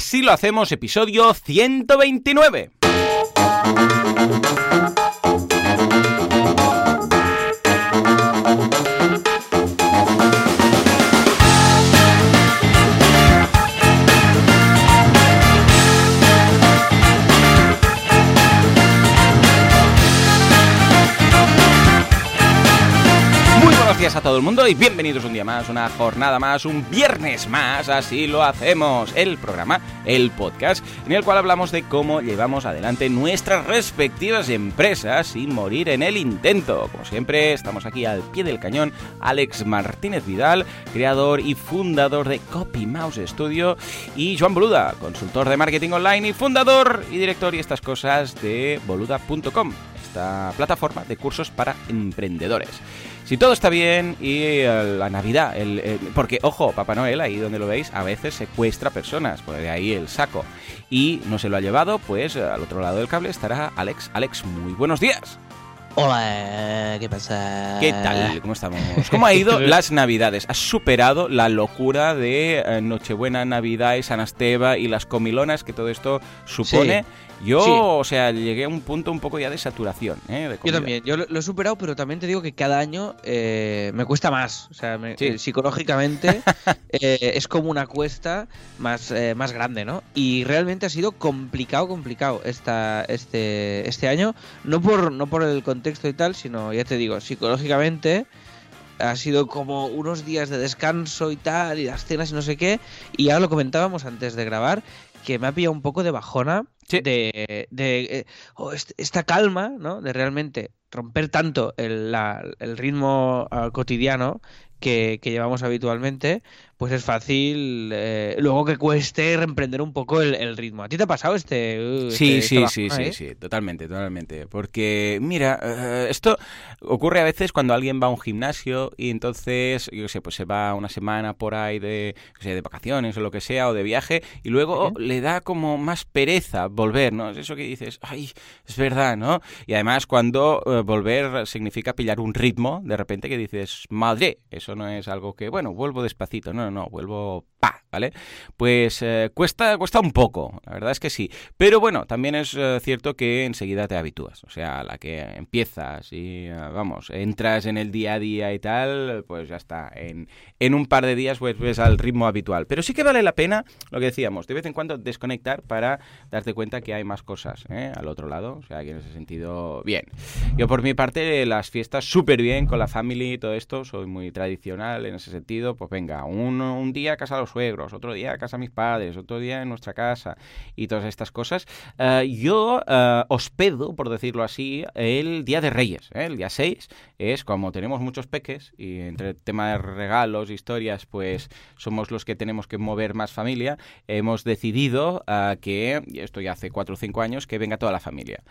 Así lo hacemos, episodio 129. Gracias a todo el mundo y bienvenidos un día más, una jornada más, un viernes más, así lo hacemos, el programa, el podcast, en el cual hablamos de cómo llevamos adelante nuestras respectivas empresas sin morir en el intento. Como siempre, estamos aquí al pie del cañón, Alex Martínez Vidal, creador y fundador de Copy Mouse Studio, y Joan Boluda, consultor de marketing online y fundador y director y estas cosas de boluda.com, esta plataforma de cursos para emprendedores. Si todo está bien y eh, la Navidad, el, porque ojo, Papá Noel, ahí donde lo veis, a veces secuestra personas, pues de ahí el saco. Y no se lo ha llevado, pues al otro lado del cable estará Alex. Alex, muy buenos días. Hola, ¿qué pasa? ¿Qué tal? ¿Cómo estamos? ¿Cómo ha ido las Navidades? ¿Has superado la locura de eh, Nochebuena, Navidad y San Esteba y las comilonas que todo esto supone? Yo, o sea, llegué a un punto un poco ya de saturación. ¿eh? yo también, yo lo, he superado, pero también te digo que cada año eh, me cuesta más. O sea, eh, psicológicamente eh, es como una cuesta más, más grande, ¿no? Y realmente ha sido complicado, complicado esta, este, este año. No por, no por el contexto y tal, sino, ya te digo, psicológicamente ha sido como unos días de descanso y tal, y las cenas y no sé qué. Y ya lo comentábamos antes de grabar, que me ha pillado un poco de bajona de, de eh, oh, esta calma, ¿no? De realmente romper tanto el, el ritmo ah, cotidiano que, llevamos habitualmente, pues es fácil eh, luego que cueste reemprender un poco el, ritmo. ¿A ti te ha pasado este? Uh, sí, este, sí, sí, sí, sí, totalmente, totalmente. Porque, mira, eh, esto ocurre a veces cuando alguien va a un gimnasio y entonces, yo sé, pues se va una semana por ahí de, de vacaciones o lo que sea, o de viaje, y luego le da como más pereza volver, ¿no? Es eso que dices, ay, es verdad, ¿no? Y además cuando eh, volver significa pillar un ritmo, de repente que dices, madre, eso no es algo que, bueno, vuelvo despacito, no, no, vuelvo pa, ¿vale? Pues eh, cuesta, cuesta un poco, la verdad es que sí. Pero bueno, también es eh, cierto que enseguida te habitúas. O sea, la que empiezas y, eh, vamos, entras en el día a día y tal, pues ya está. En, en un par de días pues ves al ritmo habitual. Pero sí que vale la pena, lo que decíamos, de vez en cuando desconectar para darte cuenta que hay más cosas al otro lado. O sea, que en ese sentido, bien. Yo por mi parte, las fiestas súper bien con la family y todo esto, soy muy tradicional en ese sentido. Pues venga, un, un día casa los suegros otro día a casa de mis padres, otro día en nuestra casa y todas estas cosas. Eh, yo uh, hospedo, por decirlo así, el Día de Reyes. ¿eh? El día 6 es como tenemos muchos peques y entre el tema de regalos, historias, pues somos los que tenemos que mover más familia, hemos decidido que, y esto ya hace 4 o 5 años, que venga toda la familia.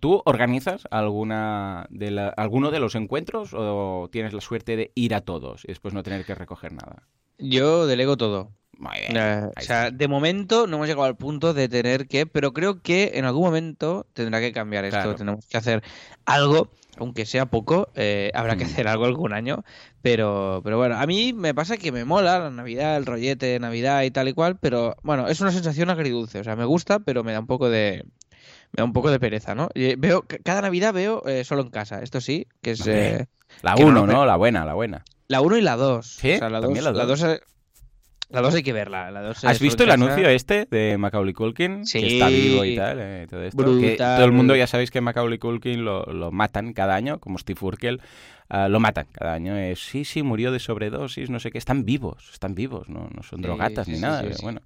¿Tú organizas alguna de alguno de los encuentros o tienes la suerte de ir a todos y después no tener que recoger nada? Yo delego todo. o sea, de momento no hemos llegado al punto de tener que, pero creo que en algún momento tendrá que cambiar esto. Tenemos que hacer algo, aunque sea poco, eh, habrá que mm. hacer algo algún año. Pero, pero bueno, a mí me pasa que me mola la Navidad, el rollete de Navidad y tal y cual, pero bueno, es una sensación agridulce. O sea, me gusta, pero me da un poco de, me da un poco de pereza, ¿no? veo, cada Navidad veo eh, solo en casa, esto sí, que es... Eh, la 1, ¿no? La buena, la buena. La 1 y la 2. ¿Sí? O sea, la 2 la 2 hay que verla. La dos ¿Has visto el anuncio este de Macaulay Culkin? Sí. Que está vivo y tal. Eh, todo, esto. Que todo el mundo ya sabéis que Macaulay Culkin lo, lo matan cada año, como Steve Urkel. Uh, lo matan cada año. Es, sí, sí, murió de sobredosis, no sé qué. Están vivos, están vivos, no, no son drogatas ni nada. bueno.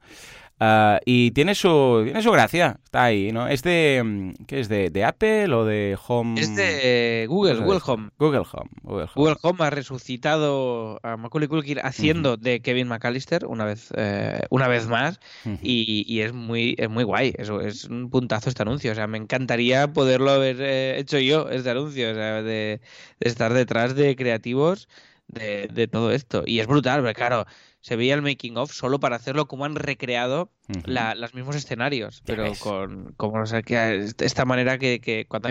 Uh, y tiene su, tiene su gracia, está ahí, ¿no? ¿Es de, mm, ¿qué es? ¿De, de Apple o de Home? Es de Google, Google Home. Google Home. Google Home. Google Home ha resucitado a Macaulay Culkin haciendo de Kevin McAllister una vez, eh, una vez más y, y, es muy, es muy guay, eso es un puntazo este anuncio, o sea, me encantaría poderlo haber eh, hecho yo este anuncio, o sea, de, de estar detrás de creativos de, de todo esto. Y es brutal, porque claro, se veía el making of solo para hacerlo como han recreado los mismos escenarios, pero con como esta manera que, que cuando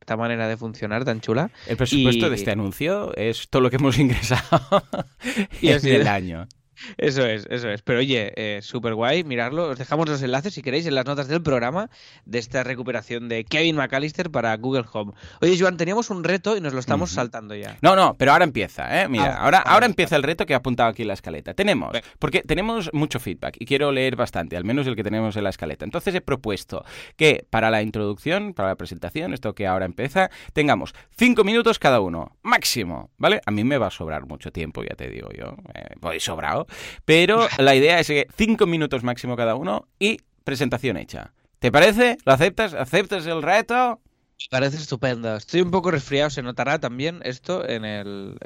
esta manera de funcionar tan chula. El presupuesto de este anuncio es todo lo que hemos ingresado en el año. Eso es, eso es. Pero oye, eh, súper guay, mirarlo. Os dejamos los enlaces si queréis en las notas del programa de esta recuperación de Kevin McAllister para Google Home. Oye, Joan, teníamos un reto y nos lo estamos saltando ya. No, no, pero ahora empieza, ¿eh? Mira, ah, ahora, ahora empieza el reto que he apuntado aquí en la escaleta. Tenemos, porque tenemos mucho feedback y quiero leer bastante, al menos el que tenemos en la escaleta. Entonces he propuesto que para la introducción, para la presentación, esto que ahora empieza, tengamos cinco minutos cada uno, máximo, ¿vale? A mí me va a sobrar mucho tiempo, ya te digo yo. Eh, voy sobrado. Pero la idea es que cinco minutos máximo cada uno y presentación hecha. ¿Te parece? ¿Lo aceptas? ¿Aceptas el reto? Me parece estupendo. Estoy un poco resfriado, se notará también esto en el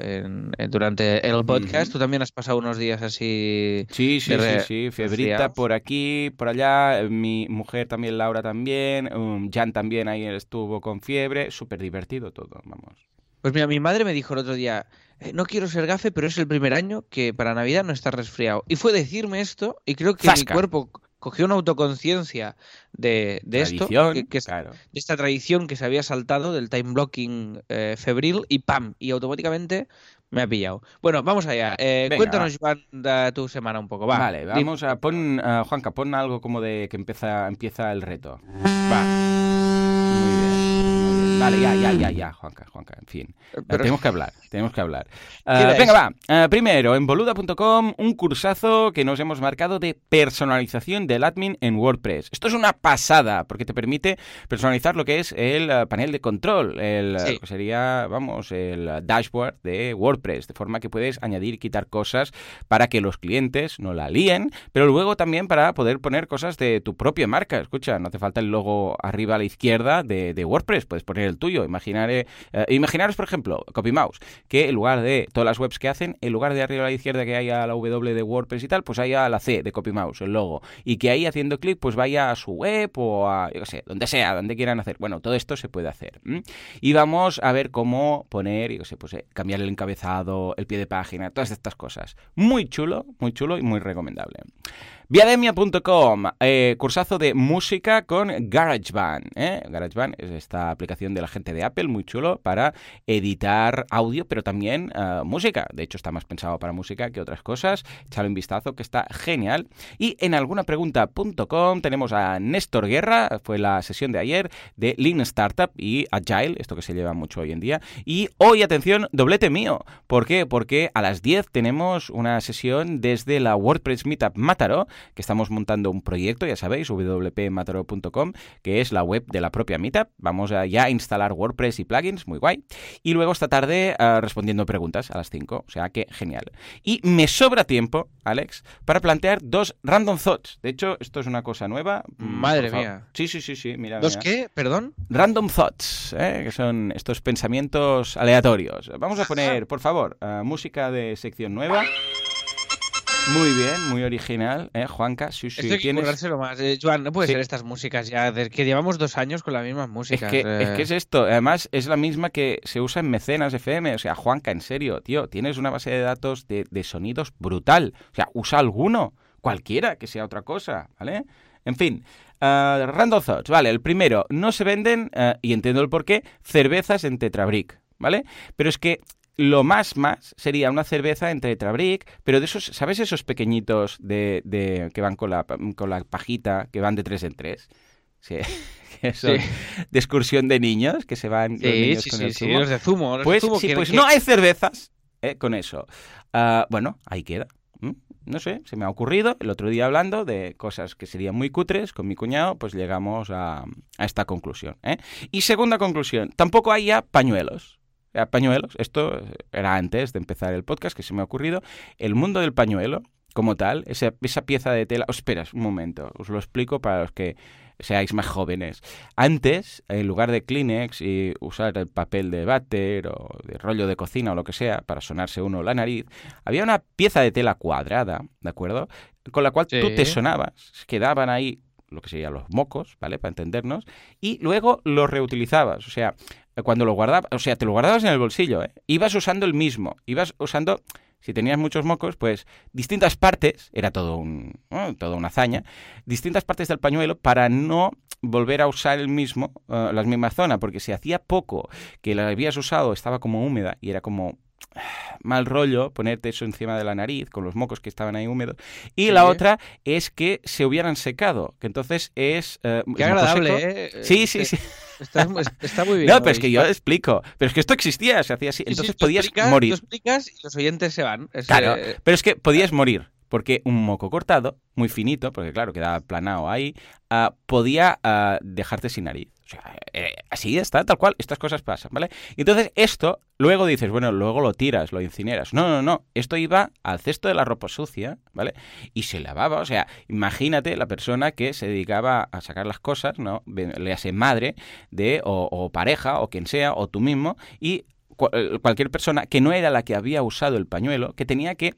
durante el podcast. Tú también has pasado unos días así. Sí, sí, sí, sí, Febrita por aquí, por allá. Mi mujer también, Laura también. Um, Jan también ahí estuvo con fiebre. Súper divertido todo, vamos. Pues mira, mi madre me dijo el otro día, eh, no quiero ser gafe, pero es el primer año que para Navidad no está resfriado. Y fue decirme esto y creo que mi cuerpo cogió una autoconciencia de, esto, que, de esta tradición que se había saltado del time blocking eh, febril y ¡pam! Y automáticamente me ha pillado. Bueno, vamos allá. Eh, cuéntanos, de tu semana un poco. Va. Vale, vamos a pon, Juanca, pon algo como de que empieza, empieza el reto. Va. Vale, ya, ya, ya, ya, Juanca, Juanca, en fin. Eh, tenemos que hablar, tenemos que hablar. Uh, venga, va. Uh, primero, en boluda.com, un cursazo que nos hemos marcado de personalización del admin en WordPress. Esto es una pasada, porque te permite personalizar lo que es el uh, panel de control, el sí. sería, vamos, el dashboard de WordPress, de forma que puedes añadir y quitar cosas para que los clientes no la líen, pero luego también para poder poner cosas de tu propia marca. Escucha, no hace falta el logo arriba a la izquierda de, de WordPress, puedes poner el tuyo. Imaginaré, eh, imaginaros, por ejemplo, CopyMouse, que en lugar de todas las webs que hacen, en lugar de arriba a la izquierda que haya la W de WordPress y tal, pues haya la C de CopyMouse, el logo. Y que ahí haciendo clic, pues vaya a su web o a, yo qué sé, donde sea, donde quieran hacer. Bueno, todo esto se puede hacer. Y vamos a ver cómo poner, yo qué sé, pues eh, cambiar el encabezado, el pie de página, todas estas cosas. Muy chulo, muy chulo y muy recomendable. Viademia.com, eh, cursazo de música con GarageBand. ¿eh? GarageBand es esta aplicación de la gente de Apple, muy chulo, para editar audio, pero también eh, música. De hecho, está más pensado para música que otras cosas. Échale un vistazo, que está genial. Y en algunapregunta.com tenemos a Néstor Guerra, fue la sesión de ayer, de Lean Startup y Agile, esto que se lleva mucho hoy en día. Y hoy, atención, doblete mío. ¿Por qué? Porque a las 10 tenemos una sesión desde la WordPress Meetup Mataró que estamos montando un proyecto, ya sabéis, wpmataro.com, que es la web de la propia Meetup. Vamos a ya instalar WordPress y plugins, muy guay. Y luego esta tarde uh, respondiendo preguntas a las 5, o sea que genial. Y me sobra tiempo, Alex, para plantear dos random thoughts. De hecho, esto es una cosa nueva. Mm, Madre mía. Sí, sí, sí, sí, mira. ¿Dos qué? Perdón. Random thoughts, ¿eh? que son estos pensamientos aleatorios. Vamos a poner, por favor, uh, música de sección nueva. Muy bien, muy original, ¿eh, Juanca? Sí, sí, tienes... más. Eh, Joan, no puede ser estas músicas ya, que llevamos dos años con las mismas músicas. Es que, es que, es esto, además es la misma que se usa en Mecenas FM, o sea, Juanca, en serio, tío, tienes una base de datos de, sonidos brutal, o sea, usa alguno, cualquiera, que sea otra cosa, ¿vale? En fin, uh, random thoughts, vale, el primero, no se venden, uh, y entiendo el porqué, cervezas en Tetrabric, ¿vale? Pero es que lo más más sería una cerveza entre Tetrabric, pero de esos, ¿sabes esos pequeñitos de, de que van con la, con la pajita, que van de tres en tres? Sí, eso, de excursión de niños, que se van sí, niños sí, con el zumo. los de zumo. Los pues de zumo pues no hay cervezas eh, con eso. Uh, bueno, ahí queda. ¿Mm? No sé, se me ha ocurrido el otro día hablando de cosas que serían muy cutres con mi cuñado, pues llegamos a, a esta conclusión. ¿eh? Y segunda conclusión, tampoco hay ya pañuelos pañuelos, esto era antes de empezar el podcast que se me ha ocurrido, el mundo del pañuelo como tal, esa, esa pieza de tela, oh, esperas un momento, os lo explico para los que seáis más jóvenes. Antes, en lugar de Kleenex y usar el papel de váter o de rollo de cocina o lo que sea para sonarse uno la nariz, había una pieza de tela cuadrada, ¿de acuerdo? Con la cual tú te sonabas, quedaban ahí lo que serían los mocos, ¿vale? Para entendernos, y luego los reutilizabas, o sea, cuando lo guardabas, o sea, te lo guardabas en el bolsillo, ¿eh? Ibas usando el mismo, ibas usando, si tenías muchos mocos, pues distintas partes, era todo un, toda una hazaña, distintas partes del pañuelo para no volver a usar el mismo, uh, la misma zona, porque si hacía poco que la habías usado estaba como húmeda y era como mal rollo ponerte eso encima de la nariz con los mocos que estaban ahí húmedos. Y la otra es que se hubieran secado, que entonces es... Eh, Qué agradable, ¿eh? Sí, sí, sí. Está, muy bien. No, pero es que yo explico. Pero es que esto existía, se hacía así. Entonces podías morir. Tú explicas y los oyentes se van. claro, pero es que podías morir porque un moco cortado, muy finito, porque claro, quedaba planado ahí, ah, podía ah, dejarte sin nariz. O sea, eh, así está, tal cual, estas cosas pasan, ¿vale? Entonces esto, luego dices, bueno, luego lo tiras, lo incineras. No, no, no, esto iba al cesto de la ropa sucia, ¿vale? Y se lavaba, o sea, imagínate la persona que se dedicaba a sacar las cosas, ¿no? Le hace madre de, o, pareja, o quien sea, o tú mismo, y eh, cualquier persona que no era la que había usado el pañuelo, que tenía que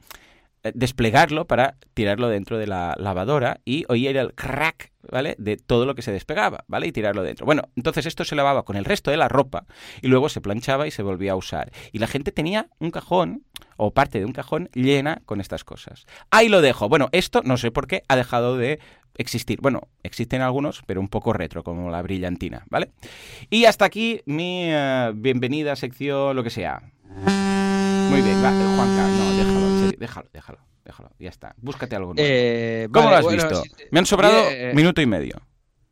desplegarlo para tirarlo dentro de la lavadora y oír el crack, ¿vale? De todo lo que se despegaba, ¿vale? Y tirarlo dentro. Bueno, entonces esto se lavaba con el resto de la ropa y luego se planchaba y se volvía a usar. Y la gente tenía un cajón o parte de un cajón llena con estas cosas. Ahí lo dejo. Bueno, esto no sé por qué ha dejado de existir. Bueno, existen algunos, pero un poco retro, como la brillantina, ¿vale? Y hasta aquí mi eh, bienvenida sección, lo que sea. Muy bien, va, Juanca, no, déjalo, déjalo, déjalo, déjalo, ya está. Búscate algo nuevo. Eh, ¿Cómo lo has visto? Me han sobrado eh, minuto y medio.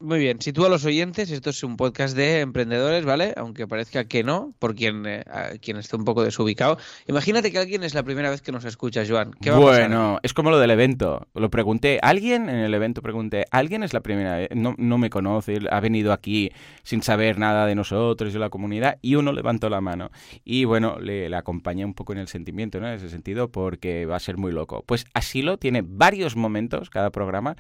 Muy bien, sitúa a los oyentes, esto es un podcast de emprendedores, ¿vale? Aunque parezca que no, por quien, eh, quien esté un poco desubicado. Imagínate que alguien es la primera vez que nos escucha, Joan. ¿Qué va bueno, es como lo del evento. Lo pregunté, alguien en el evento pregunté, ¿alguien es la primera vez? No, no me conoce, ha venido aquí sin saber nada de nosotros, de la comunidad, y uno levantó la mano. Y bueno, le, le acompañé un poco en el sentimiento, ¿no? En ese sentido, porque va a ser muy loco. Pues así lo tiene varios momentos cada programa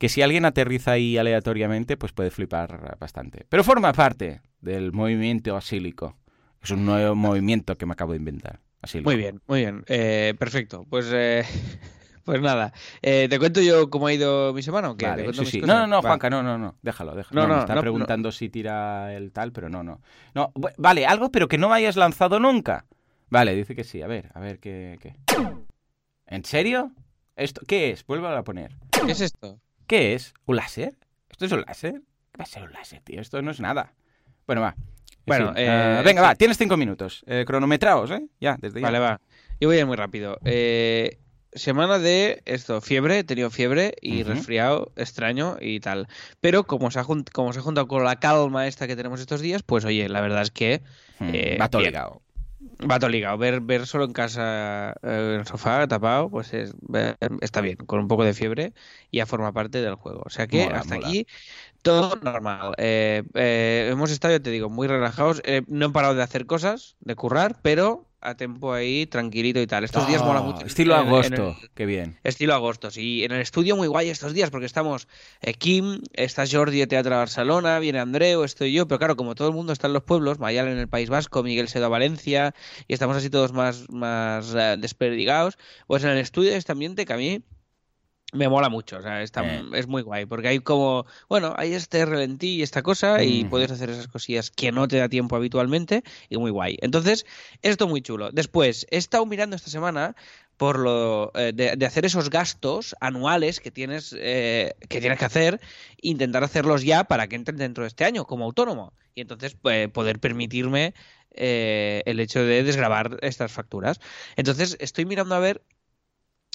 que si alguien aterriza ahí aleatoriamente, pues puede flipar bastante. Pero forma parte del movimiento asílico. Es un nuevo movimiento que me acabo de inventar. Muy bien, muy bien. Eh, perfecto. Pues, eh, pues nada. Eh, ¿Te cuento yo cómo ha ido mi semana o qué? No, no, no, Juanca, no, no, no. Déjalo, déjalo. No, no, me está preguntando si tira el tal, pero no, no. No, vale, algo, pero que no hayas lanzado nunca. Vale, dice que sí. A ver, a ver qué. qué. ¿En serio? ¿Esto qué es? Vuelvo a poner. ¿Qué es esto? ¿Qué es? ¿Un láser? ¿Esto es un láser? ¿Qué va a ser un láser, tío? Esto no es nada. Bueno, va. Bueno, eh, venga, va, tienes cinco minutos. Eh, cronometraos, ¿eh? Ya, desde ya. Vale, va. Yo voy a ir muy rápido. Eh, semana de esto, fiebre, he tenido fiebre y resfriado extraño y tal. Pero como se, ha como se ha juntado con la calma esta que tenemos estos días, pues oye, la verdad es que... Hmm, va todo ligado. Va todo ligado. Ver, ver solo en casa, eh, en el sofá, tapado, pues es, está bien, con un poco de fiebre ya forma parte del juego. O sea que hasta aquí todo normal. Eh, eh, hemos estado, ya te digo, muy relajados. no he parado de hacer cosas, de currar, pero a tiempo ahí, tranquilito y tal. Estos días mola mucho. Estilo agosto, qué bien. Estilo agosto, sí. En el estudio muy guay estos días porque estamos eh, Kim, está Jordi de Teatro Barcelona, viene Andreu, estoy yo, pero claro, como todo el mundo está en los pueblos, Mayal en el País Vasco, Miguel Sedo a Valencia, y estamos así todos más, más eh, desperdigados, pues en el estudio este ambiente que a mí me mola mucho, o sea, está, eh. es muy guay, porque hay como, bueno, hay este relentí y esta cosa y puedes hacer esas cosillas que no te da tiempo habitualmente y muy guay. Entonces, esto muy chulo. Después, he estado mirando esta semana por lo eh, de, hacer esos gastos anuales que tienes eh, que tienes que hacer, intentar hacerlos ya para que entren dentro de este año como autónomo y entonces poder permitirme el hecho de desgrabar estas facturas. Entonces, estoy mirando a ver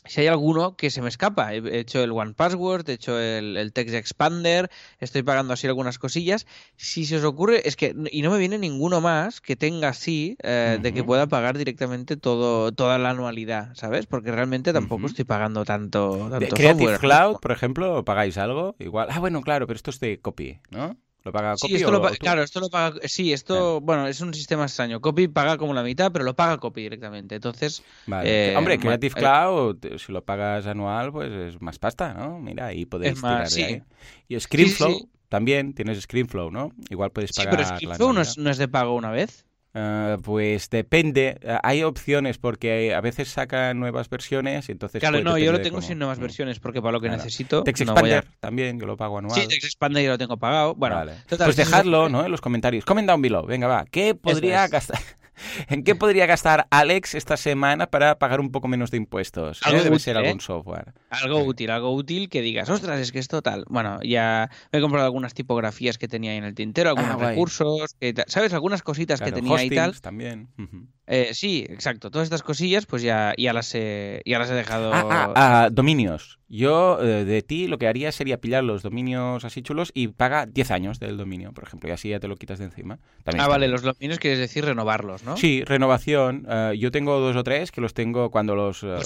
si hay alguno que se me escapa. He hecho el One Password, he hecho el, Text Expander, estoy pagando así algunas cosillas. Si se os ocurre, es que, y no me viene ninguno más que tenga así, eh, de que pueda pagar directamente todo, toda la anualidad, ¿sabes? Porque realmente tampoco estoy pagando tanto, tanto Creative Cloud, por ejemplo, ¿pagáis algo? Igual. Ah, bueno, claro, pero esto es de copy, ¿no? ¿Lo paga Copy? Sí, esto lo claro, esto lo paga. Sí, esto, bueno, es un sistema extraño. Copy paga como la mitad, pero lo paga Copy directamente. Entonces. Vale. Eh, Hombre, Creative eh, Cloud, si lo pagas anual, pues es más pasta, ¿no? Mira, ahí podéis tirar de ahí. Y ScreenFlow también tienes ScreenFlow, ¿no? Igual puedes pagar. Sí, pero ScreenFlow no no es de pago una vez. Ah, pues depende, ah, hay opciones porque a veces sacan nuevas versiones, entonces... Claro, no, yo lo tengo sin nuevas versiones porque para lo que necesito... Text Expander también, yo lo pago anual. Sí, Text Expander yo lo tengo pagado. Bueno, pues dejadlo ¿no? en los comentarios. Comment down below, venga va, ¿qué podría gastar? ¿En qué podría gastar Alex esta semana para pagar un poco menos de impuestos? Algo Debe útil, ser ¿eh? algún software. Algo útil, algo útil que digas, ostras, es que es total. Bueno, ya me he comprado algunas tipografías que tenía ahí en el tintero, algunos Ah, guay. recursos, que ¿sabes? Algunas cositas que tenía ahí y tal. también. Eh, sí, exacto. Todas estas cosillas, pues ya, ya, las, he, ya las he dejado. Ah, ah, ah, dominios. Yo eh, de ti lo que haría sería pillar los dominios así chulos y paga 10 años del dominio, por ejemplo, y así ya te lo quitas de encima. También Ah, está vale, los dominios quieres decir renovarlos, ¿no? Sí, renovación. eh, yo tengo dos o tres que los tengo cuando los... eh,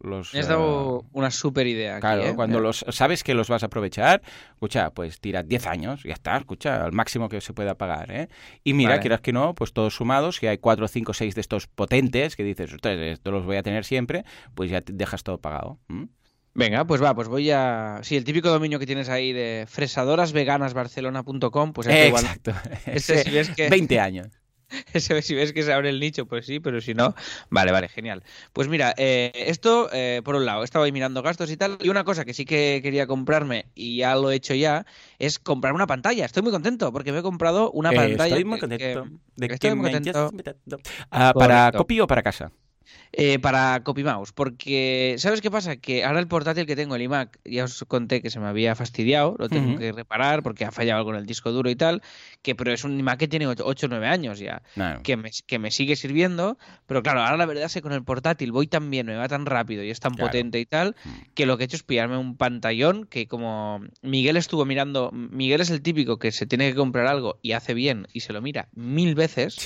los Me has dado una súper idea. aquí, Claro, ¿eh? cuando los sabes que los vas a aprovechar, escucha, pues tira 10 años, ya está, escucha, al máximo que se pueda pagar, ¿eh? Y mira, Vale. quieras que no, pues todos sumados, si hay 4, 5, 6 de estos potentes que dices, ostras, esto los voy a tener siempre, pues ya te dejas todo pagado. Venga, pues va, pues voy a. Sí, el típico dominio que tienes ahí de fresadorasveganasbarcelona.com, pues este igual. Exacto. Este, Ese, si ves que- 20 años. Ese, si ves que se abre el nicho, pues sí, pero si no, vale, vale, genial. Pues mira, eh, esto, eh, por un lado, estaba ahí mirando gastos y tal, y una cosa que sí que quería comprarme, y ya lo he hecho ya, es comprar una pantalla. Estoy muy contento porque me he comprado una Eh, pantalla. estoy muy que- contento. de estoy que muy contento. Ah, ¿Para copy o para casa? Eh, para CopyMouse, porque ¿sabes qué pasa? Que ahora el portátil que tengo, el iMac, ya os conté que se me había fastidiado, lo tengo que reparar porque ha fallado algo en el disco duro y tal, que pero es un iMac que tiene 8 o 9 años ya, que me, que me sigue sirviendo, pero claro, ahora la verdad es que con el portátil voy tan bien, me va tan rápido y es tan Claro. potente y tal, Mm. que lo que he hecho es pillarme un pantallón que como Miguel estuvo mirando, Miguel es el típico que se tiene que comprar algo y hace bien y se lo mira mil veces.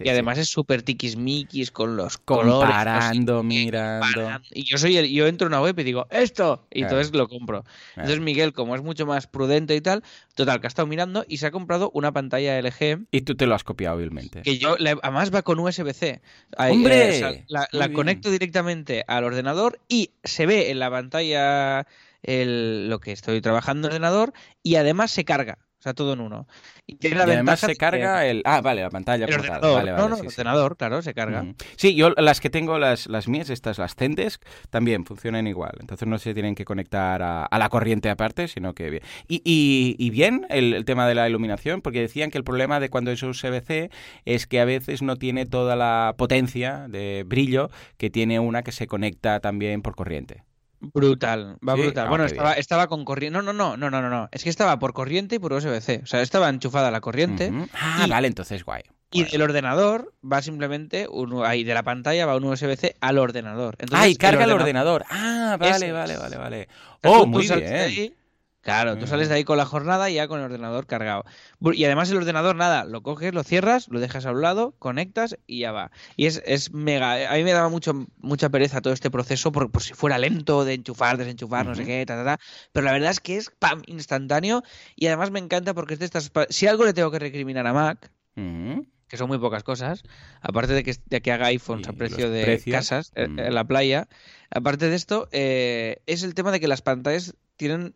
Sí, Y sí. además es súper tiquismiquis con los colores. comparando, qué, mirando. comparando. Y yo soy el, yo entro en una web y digo, esto, y Claro. entonces lo compro. Entonces Miguel, como es mucho más prudente y tal, total, que ha estado mirando y se ha comprado una pantalla LG Y tú te lo has copiado hábilmente. que yo, además va con USB-C. ¡Hombre! eh, o sea, la conecto directamente al ordenador y se ve en la pantalla el- lo que estoy trabajando en el ordenador y además se carga. O sea, todo en uno. Y, tiene la Y además se que carga el... Ah, vale, la pantalla. el ordenador. Vale, no, vale, no, sí, el sí. claro, se carga. Sí, yo las que tengo, las, las mías, estas, las Zendesk, también funcionan igual. Entonces no se tienen que conectar a, a la corriente aparte, sino que bien. Y, y- y bien el, el tema de la iluminación, porque decían que el problema de cuando es USB-C es que a veces no tiene toda la potencia de brillo que tiene una que se conecta también por corriente. Brutal, va Sí, brutal. ah, bueno, estaba, bien. estaba con corriente. No, no, no, no, no, no. Es que estaba por corriente y por USB-C. O sea, estaba enchufada la corriente. Ah, y- vale, entonces guay. Y del ordenador va simplemente, un, ahí de la pantalla va un USB-C al ordenador. Entonces, ah, y carga el ordenador- ordenador. Ah, vale, vale, es. vale, vale. Sea, Oh, muy bien. Claro, tú sales de ahí con la jornada y ya con el ordenador cargado. Y además el ordenador, nada, lo coges, lo cierras, lo dejas a un lado, conectas y ya va. Y es, es mega. A mí me daba mucho, mucha pereza todo este proceso por, por si fuera lento de enchufar, desenchufar, no sé qué, ta, ta, ta. Pero la verdad es que es pam, instantáneo. Y además me encanta porque es de estas. Si algo le tengo que recriminar a Mac, que son muy pocas cosas, aparte de que, de que haga iPhones a precio de precios, casas eh, mm. en la playa, aparte de esto, eh, es el tema de que las pantallas tienen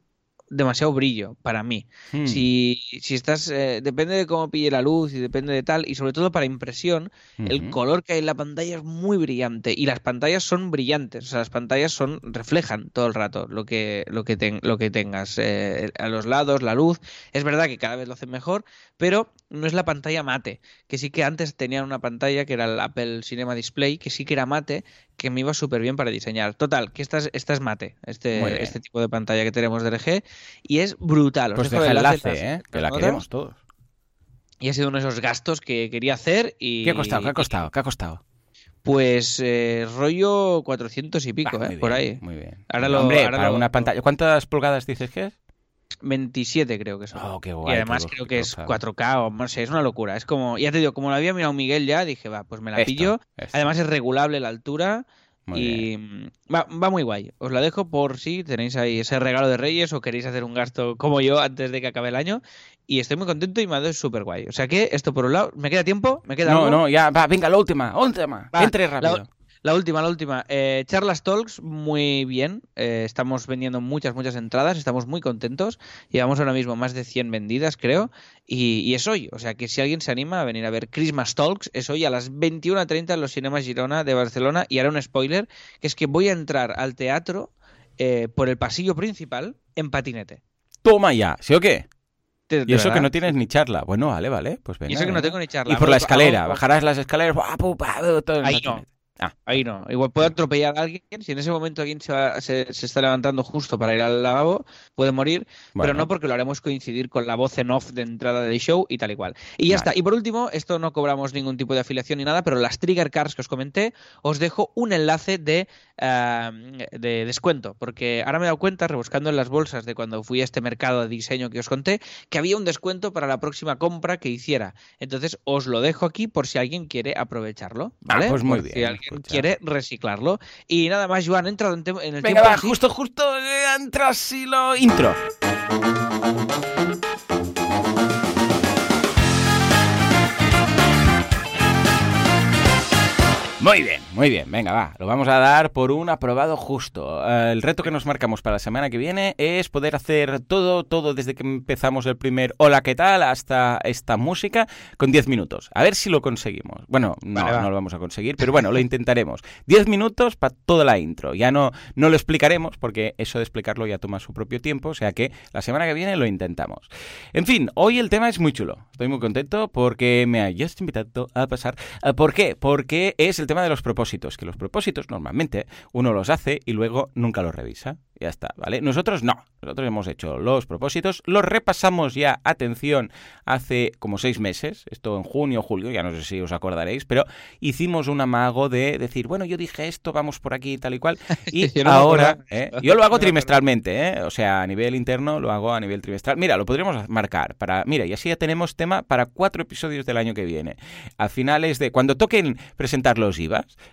demasiado brillo para mí. Hmm. Si, si estás, eh, depende de cómo pille la luz y depende de tal, y sobre todo para impresión, el color que hay en la pantalla es muy brillante y las pantallas son brillantes, o sea, las pantallas son reflejan todo el rato lo que lo que ten- lo que tengas eh, a los lados, la luz. Es verdad que cada vez lo hacen mejor, pero no es la pantalla mate, que sí que antes tenían una pantalla que era el Apple Cinema Display, que sí que era mate, que me iba súper bien para diseñar. Total, que esta es, esta es mate, este, este tipo de pantalla que tenemos de LG, y es brutal. Os Pues dejo deja el enlace, ¿eh? en Que las la notas. queremos todos. Y ha sido uno de esos gastos que quería hacer y... ¿Qué ha costado? ¿Qué ha costado? ¿Qué ha costado? Pues eh, rollo 400 y pico, Ah, ¿eh? por ahí. Muy bien. Ahora lo- Hombre, ahora para lo- una pantalla. ¿Cuántas pulgadas dices que es? 27 creo que son. Oh, qué y además creo que es cosa. 4K o no sé, es una locura. Es como, ya te digo, como lo había mirado Miguel ya, dije, va, pues me la Esto, pillo. esto. Además es regulable la altura Muy y bien. va, va muy guay. Os la dejo por si tenéis ahí ese regalo de Reyes o queréis hacer un gasto como yo antes de que acabe el año. Y estoy muy contento y me ha dado súper guay. O sea que esto por un lado, ¿me queda tiempo? ¿Me queda No, algo? no, ya, va, venga, la última, última. Va, Entre rápido. La última, la última. Eh, Charlas Talks, muy bien. Eh, estamos vendiendo muchas, muchas entradas. Estamos muy contentos. Llevamos ahora mismo más de 100 vendidas, creo. Y, y es hoy. O sea que si alguien se anima a venir a ver Christmas Talks, es hoy a las 21.30 en los cinemas Girona de Barcelona. Y hará un spoiler, que es que voy a entrar al teatro eh, por el pasillo principal en patinete. Toma ya, ¿sí o qué? y eso que no tienes ni charla. Bueno, vale, vale. Pues venga. Y eso que no tengo ni charla. Y por la escalera. Bajarás las escaleras. Ahí no. Ah. Ahí no. Igual puede atropellar a alguien. Si en ese momento alguien se, está levantando justo para ir al lavabo, puede morir. Pero no porque lo haremos coincidir con la voz en off de entrada del show y tal y cual. Y ya está. Y por último, esto no cobramos ningún tipo de afiliación ni nada, pero las trigger cards que os comenté, os dejo un enlace de, eh, de descuento. Porque ahora me he dado cuenta, rebuscando en las bolsas de cuando fui a este mercado de diseño que os conté, que había un descuento para la próxima compra que hiciera. Entonces os lo dejo aquí por si alguien quiere aprovecharlo. Ah, ¿vale? pues muy bien quiere reciclarlo. Y nada más, Joan, entra en, el Venga, Va, justo, justo, eh, entra así lo intro. Muy bien, muy bien. Venga, va. Lo vamos a dar por un aprobado justo. Eh, el reto que nos marcamos para la semana que viene es poder hacer todo, todo desde que empezamos el primer Hola, ¿qué tal? hasta esta música con 10 minutos. A ver si lo conseguimos. Bueno, no, no lo vamos a conseguir, pero bueno, lo intentaremos. 10 minutos para toda la intro. Ya no, no lo explicaremos porque eso de explicarlo ya toma su propio tiempo, o sea que la semana que viene lo intentamos. En fin, hoy el tema es muy chulo. Estoy muy contento porque me hayas invitado a pasar. Eh, ¿Por qué? Porque es el tema de los propósitos, que los propósitos normalmente uno los hace y luego nunca los revisa. Ya está, ¿vale? Nosotros no. Nosotros hemos hecho los propósitos, los repasamos ya, atención, hace como seis meses, esto en junio o julio, ya no sé si os acordaréis, pero hicimos un amago de decir, bueno, yo dije esto, vamos por aquí, tal y cual, y ahora, ¿eh? yo lo hago trimestralmente, ¿eh? o sea, a nivel interno lo hago a nivel trimestral. Mira, lo podríamos marcar para, mira, y así ya tenemos tema para cuatro episodios del año que viene. A finales de, cuando toquen presentar los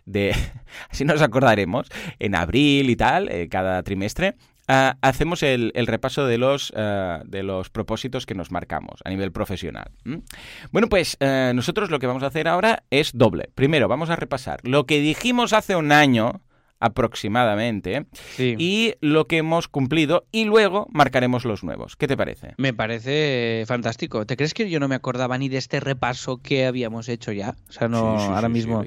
De, así nos acordaremos, en abril y tal, eh, cada trimestre, Ah, hacemos el, repaso de los, ah, de los propósitos que nos marcamos a nivel profesional. Bueno, pues eh, nosotros lo que vamos a hacer ahora es doble. Primero, vamos a repasar lo que dijimos hace un año aproximadamente y lo que hemos cumplido y luego marcaremos los nuevos. ¿Qué te parece? Me parece fantástico. ¿Te crees que yo no me acordaba ni de este repaso que habíamos hecho ya? O sea, no, ahora mismo.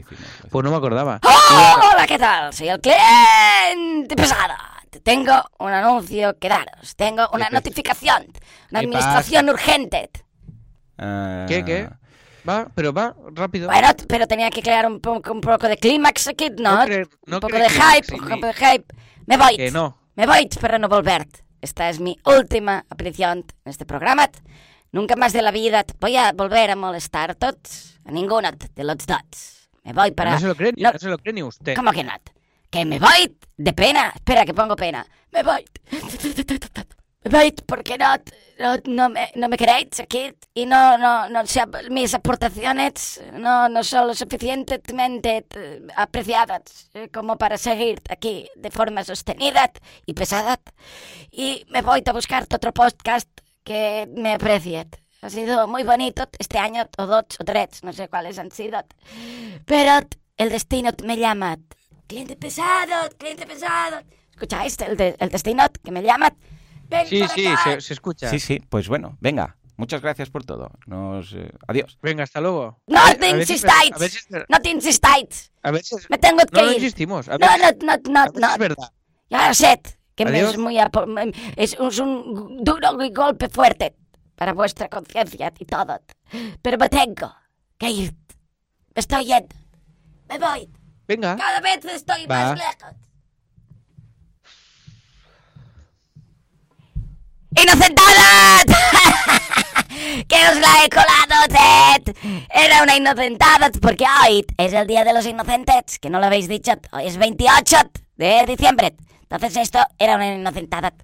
pues no me acordaba. hola, ¿qué tal? Soy el cliente pesada tengo un anuncio que daros. Tengo una notificación. Una administración urgente. Ah. ¿Qué, qué? Va, pero va, rápido. Bueno, pero tenía que crear un poco, un poco de clímax aquí, ¿no? un poco de hype, un poco de hype. Me voy. Que no. Me voy para no volver. Esta es mi última aparición en este programa. Nunca más de la vida voy a volver a molestar a todos, a ninguno de los dos. Me voy para... No se lo cree, no, no se lo cree ni usted. ¿Cómo que no? que me voy de pena. Espera, que pongo pena. Me voy. Voy porque no, no, me, no me queréis aquí y no, no, no mis aportaciones no, no son lo suficientemente eh, apreciadas eh, como para seguir aquí de forma sostenida y pesada. Y me voy a buscar otro podcast que me aprecie. Ha sido muy bonito este año, o dos o tres, no sé cuáles han sido. Pero el destino me llama cliente pesado, cliente pesado. ¿Escucháis el, de, el destino que me llama? Sí, sí, se, escucha. Sí, sí, pues bueno, venga. Muchas gracias por todo. Nos, eh, adiós. Venga, hasta luego. No te insistáis. No te insistáis. A veces... Me tengo que no, ir. No insistimos. no, no, no, no, no. Es verdad. Ya lo sé. Que me es, muy, es, es un duro golpe fuerte para vuestra conciencia y todo. Pero me tengo que ir. Me estoy yendo. Me voy. Venga. Cada vez estoy más lejos. ¡Inocentada! ¡Que os la he colado, Ted! Era una inocentada porque hoy es el Día de los Inocentes, que no lo habéis dicho. Hoy es 28 de diciembre. Entonces esto era una inocentada.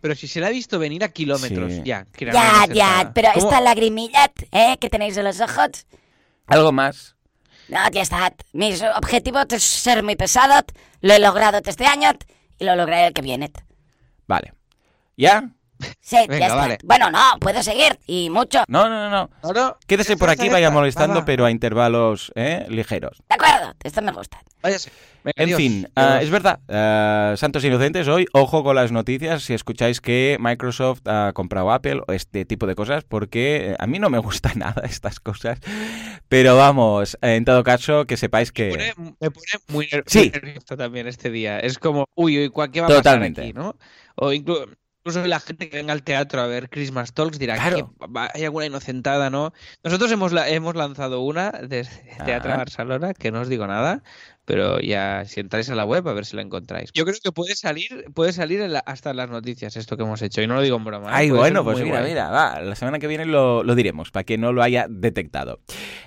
Pero si se la ha visto venir a kilómetros, ya. ya, ya, pero esta lagrimilla ¿eh? que tenéis en los ojos. Algo más. No, ya está. Mis objetivos es ser muy pesado. Lo he logrado este año y lo lograré el que viene. Vale. ¿Ya? Sí, ya está. Bueno, no, puedo seguir y mucho. No, no, no. no. Quédese por aquí, vaya molestando, pero a intervalos ¿eh? ligeros. De acuerdo, esto me gusta. Váyase en fin, ah, es verdad, uh, Santos Inocentes, hoy, ojo con las noticias si escucháis que Microsoft ha comprado Apple o este tipo de cosas, porque a mí no me gustan nada estas cosas, pero vamos, en todo caso, que sepáis que... Me pone, muy, nervioso también este día, es como, uy, uy, ¿qué va a Totalmente. pasar aquí, no? O incluso incluso la gente que venga al teatro a ver Christmas Talks dirá que hay alguna inocentada, ¿no? Nosotros hemos, hemos lanzado una de Teatro Barcelona, que no os digo nada, pero ya si entráis a la web a ver si la encontráis. Yo creo que puede salir, puede salir hasta en las noticias esto que hemos hecho y no lo digo en broma. ¿eh? Ay, bueno, pues mira, mira, va, la semana que viene lo, diremos para que no lo haya detectado.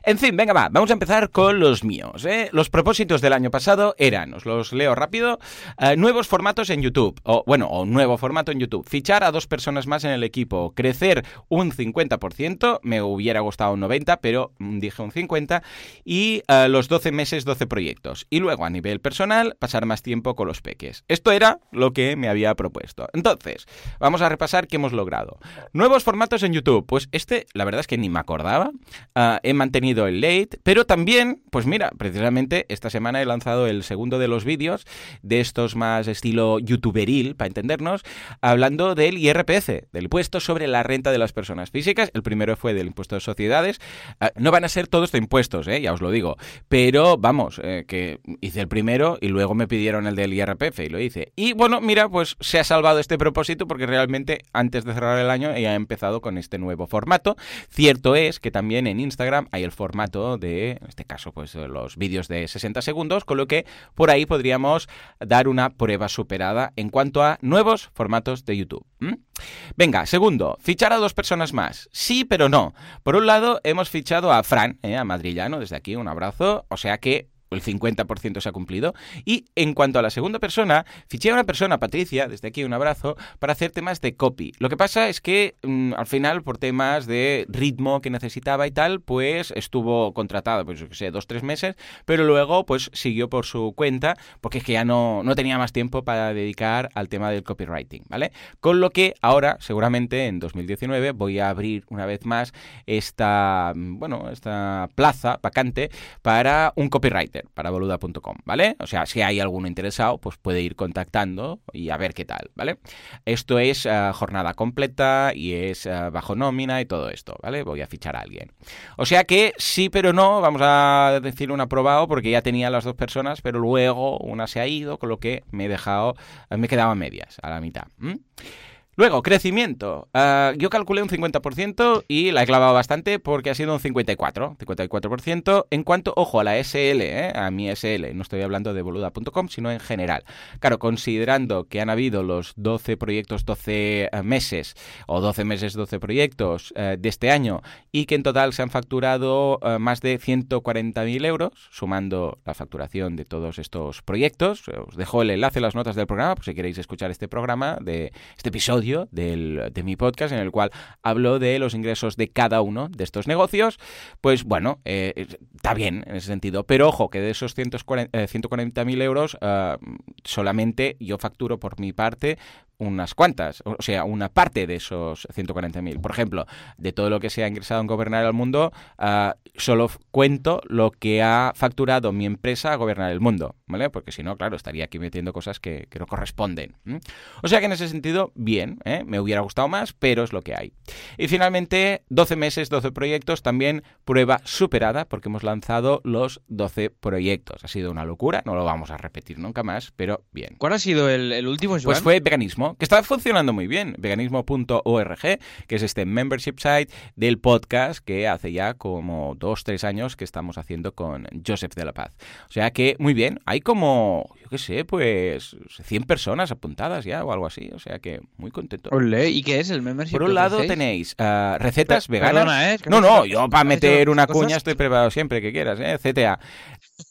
En fin, venga, va, vamos a empezar con los míos. ¿eh? Los propósitos del año pasado eran, os los leo rápido, eh, nuevos formatos en YouTube, o bueno, o nuevo formato en YouTube, fichar a dos personas más en el equipo, crecer un 50%, me hubiera gustado un 90, pero mm, dije un 50, y eh, los 12 meses, 12 proyectos y luego a nivel personal pasar más tiempo con los peques. Esto era lo que me había propuesto. Entonces, vamos a repasar qué hemos logrado. Nuevos formatos en YouTube. Pues este, la verdad es que ni me acordaba. Ah, he mantenido el late, pero también, pues mira, precisamente esta semana he lanzado el segundo de los vídeos de estos más estilo youtuberil, para entendernos, hablando del IRPF, del impuesto sobre la renta de las personas físicas. El primero fue del impuesto de sociedades. Ah, no van a ser todos de impuestos, eh, ya os lo digo, pero vamos, eh, que hice el primero y luego me pidieron el del IRPF y lo hice. Y bueno, mira, pues se ha salvado este propósito porque realmente antes de cerrar el año ya he empezado con este nuevo formato. Cierto es que también en Instagram hay el formato de, en este caso, pues los vídeos de 60 segundos, con lo que por ahí podríamos dar una prueba superada en cuanto a nuevos formatos de YouTube. Venga, segundo, fichar a dos personas más. Sí, pero no. Por un lado, hemos fichado a Fran, eh, a Madrillano, desde aquí un abrazo. O sea que el 50% se ha cumplido. Y en cuanto a la segunda persona, fiché a una persona, Patricia, desde aquí un abrazo, para hacer temas de copy. Lo que pasa es que mm, al final, por temas de ritmo que necesitaba y tal, pues estuvo contratado, pues yo sé, dos, tres meses, pero luego pues siguió por su cuenta, porque es que ya no, no tenía más tiempo para dedicar al tema del copywriting, ¿vale? Con lo que ahora, seguramente en 2019, voy a abrir una vez más esta, mm, bueno, esta plaza vacante para un copywriter para boluda.com, ¿vale? O sea, si hay alguno interesado, pues puede ir contactando y a ver qué tal, ¿vale? Esto es eh, jornada completa y es eh, bajo nómina y todo esto, ¿vale? Voy a fichar a alguien. O sea que sí, pero no, vamos a decir un aprobado porque ya tenía las dos personas, pero luego una se ha ido, con lo que me he dejado, me quedaba medias, a la mitad. Luego, crecimiento. Ah, yo calculé un 50% y la he clavado bastante porque ha sido un 54%. 54% en cuanto, ojo, a la SL, ¿eh? a mi SL. No estoy hablando de boluda.com, sino en general. Claro, considerando que han habido los 12 proyectos, 12 eh, meses, o 12 meses, 12 proyectos eh, de este año, y que en total se han facturado más de 140.000 euros, sumando la facturación de todos estos proyectos. Os dejo el enlace en las notas del programa, por si queréis escuchar este programa, de este episodio de mi podcast en el cual hablo de los ingresos de cada uno de estos negocios, pues bueno, eh, está bien en ese sentido. Pero ojo, que de esos 140.000 eh, euros eh, solamente yo facturo por mi parte unas cuantas, o sea, una parte de esos 140.000. Por ejemplo, de todo lo que se ha ingresado en Gobernar el Mundo, ah, solo cuento lo que ha facturado mi empresa a Gobernar el Mundo, ¿vale? Porque si no, claro, estaría aquí metiendo cosas que, no corresponden. O sea que en ese sentido, bien, ¿eh? me hubiera gustado más, pero es lo que hay. Y finalmente, 12 meses, 12 proyectos, también prueba superada, porque hemos lanzado los 12 proyectos. Ha sido una locura, no lo vamos a repetir nunca más, pero bien. ¿Cuál ha sido el, el último, Joan? Pues fue veganismo que está funcionando muy bien, veganismo.org, que es este membership site del podcast que hace ya como dos, tres años que estamos haciendo con Joseph de la Paz. O sea que muy bien, hay como, yo qué sé, pues 100 personas apuntadas ya o algo así, o sea que muy contento. ¿y qué es el membership? Por un lado tenéis ah, recetas veganas. ¿eh? no, no, yo para meter una cuña estoy preparado siempre que quieras, ¿eh? CTA.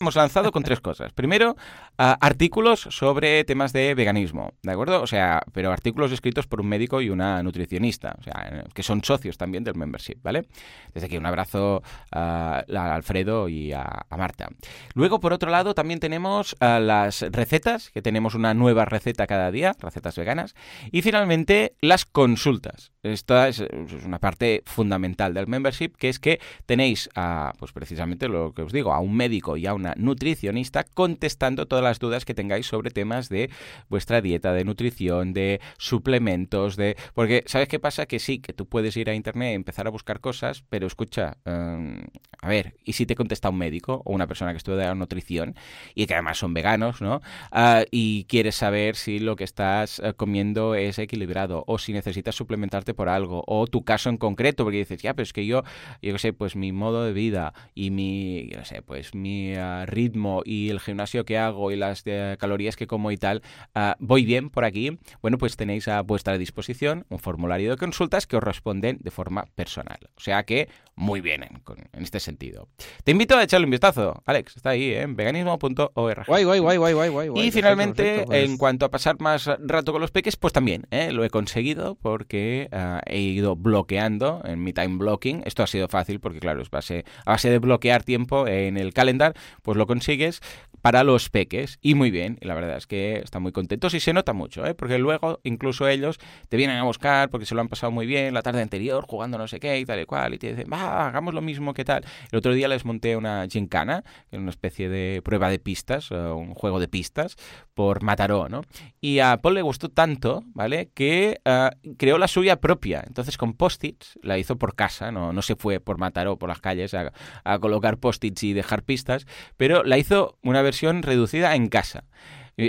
Hemos lanzado con tres cosas. Primero, ah, artículos sobre temas de veganismo, ¿de acuerdo? O sea, pero artículos escritos por un médico y una nutricionista, o sea, que son socios también del membership, ¿vale? Desde aquí un abrazo a, Alfredo y a, Marta. Luego, por otro lado, también tenemos ah, las recetas, que tenemos una nueva receta cada día, recetas veganas. Y finalmente, las consultas. esta es, una parte fundamental del membership, que es que tenéis pues precisamente lo que os digo, a un médico y a una nutricionista contestando todas las dudas que tengáis sobre temas de vuestra dieta, de nutrición, de suplementos, de... Porque, ¿sabes qué pasa? Que sí, que tú puedes ir a internet y empezar a buscar cosas, pero escucha, em, a ver, ¿y si te contesta un médico o una persona que estudia nutrición y que además son veganos, ¿no? Ah, y quieres saber si lo que estás eh, comiendo es equilibrado o si necesitas suplementarte por algo o tu caso en concreto, porque dices, ya, pero es que yo, yo qué sé, pues mi modo de vida y mi, yo sé, pues mi ah, ritmo y el gimnasio que hago y las eh, calorías que como y tal, ah, voy bien por aquí, bueno, pues tenéis a vuestra disposición un formulario de consultas que os responden de forma personal. O sea que muy bien en, este sentido. Te invito a echarle un vistazo, Alex, está ahí, en veganismo.org. Guay, guay, guay, guay, guay, Y finalmente, pues. en cuanto a pasar más rato con los peques, pues también ¿eh? lo he conseguido porque ah, he ido bloqueando en mi time blocking. Esto ha sido fácil porque, claro, es base, a base de bloquear tiempo en el calendar, pues lo consigues para los peques. Y muy bien, y la verdad es que están muy contentos y se nota mucho, ¿eh? porque luego incluso ellos te vienen a buscar porque se lo han pasado muy bien la tarde anterior jugando no sé qué y tal y cual, y te dicen, va, hagamos lo mismo que tal. El otro día les monté una gincana, que una especie de prueba de pistas, un juego de pistas, por Mataró, ¿no? Y a Paul le gustó tanto, ¿vale? Que ah, creó la suya propia. Entonces con post-its, la hizo por casa, no, no se fue por Mataró, por las calles, a, a colocar post-its y dejar pistas, pero la hizo una vez reducida en casa.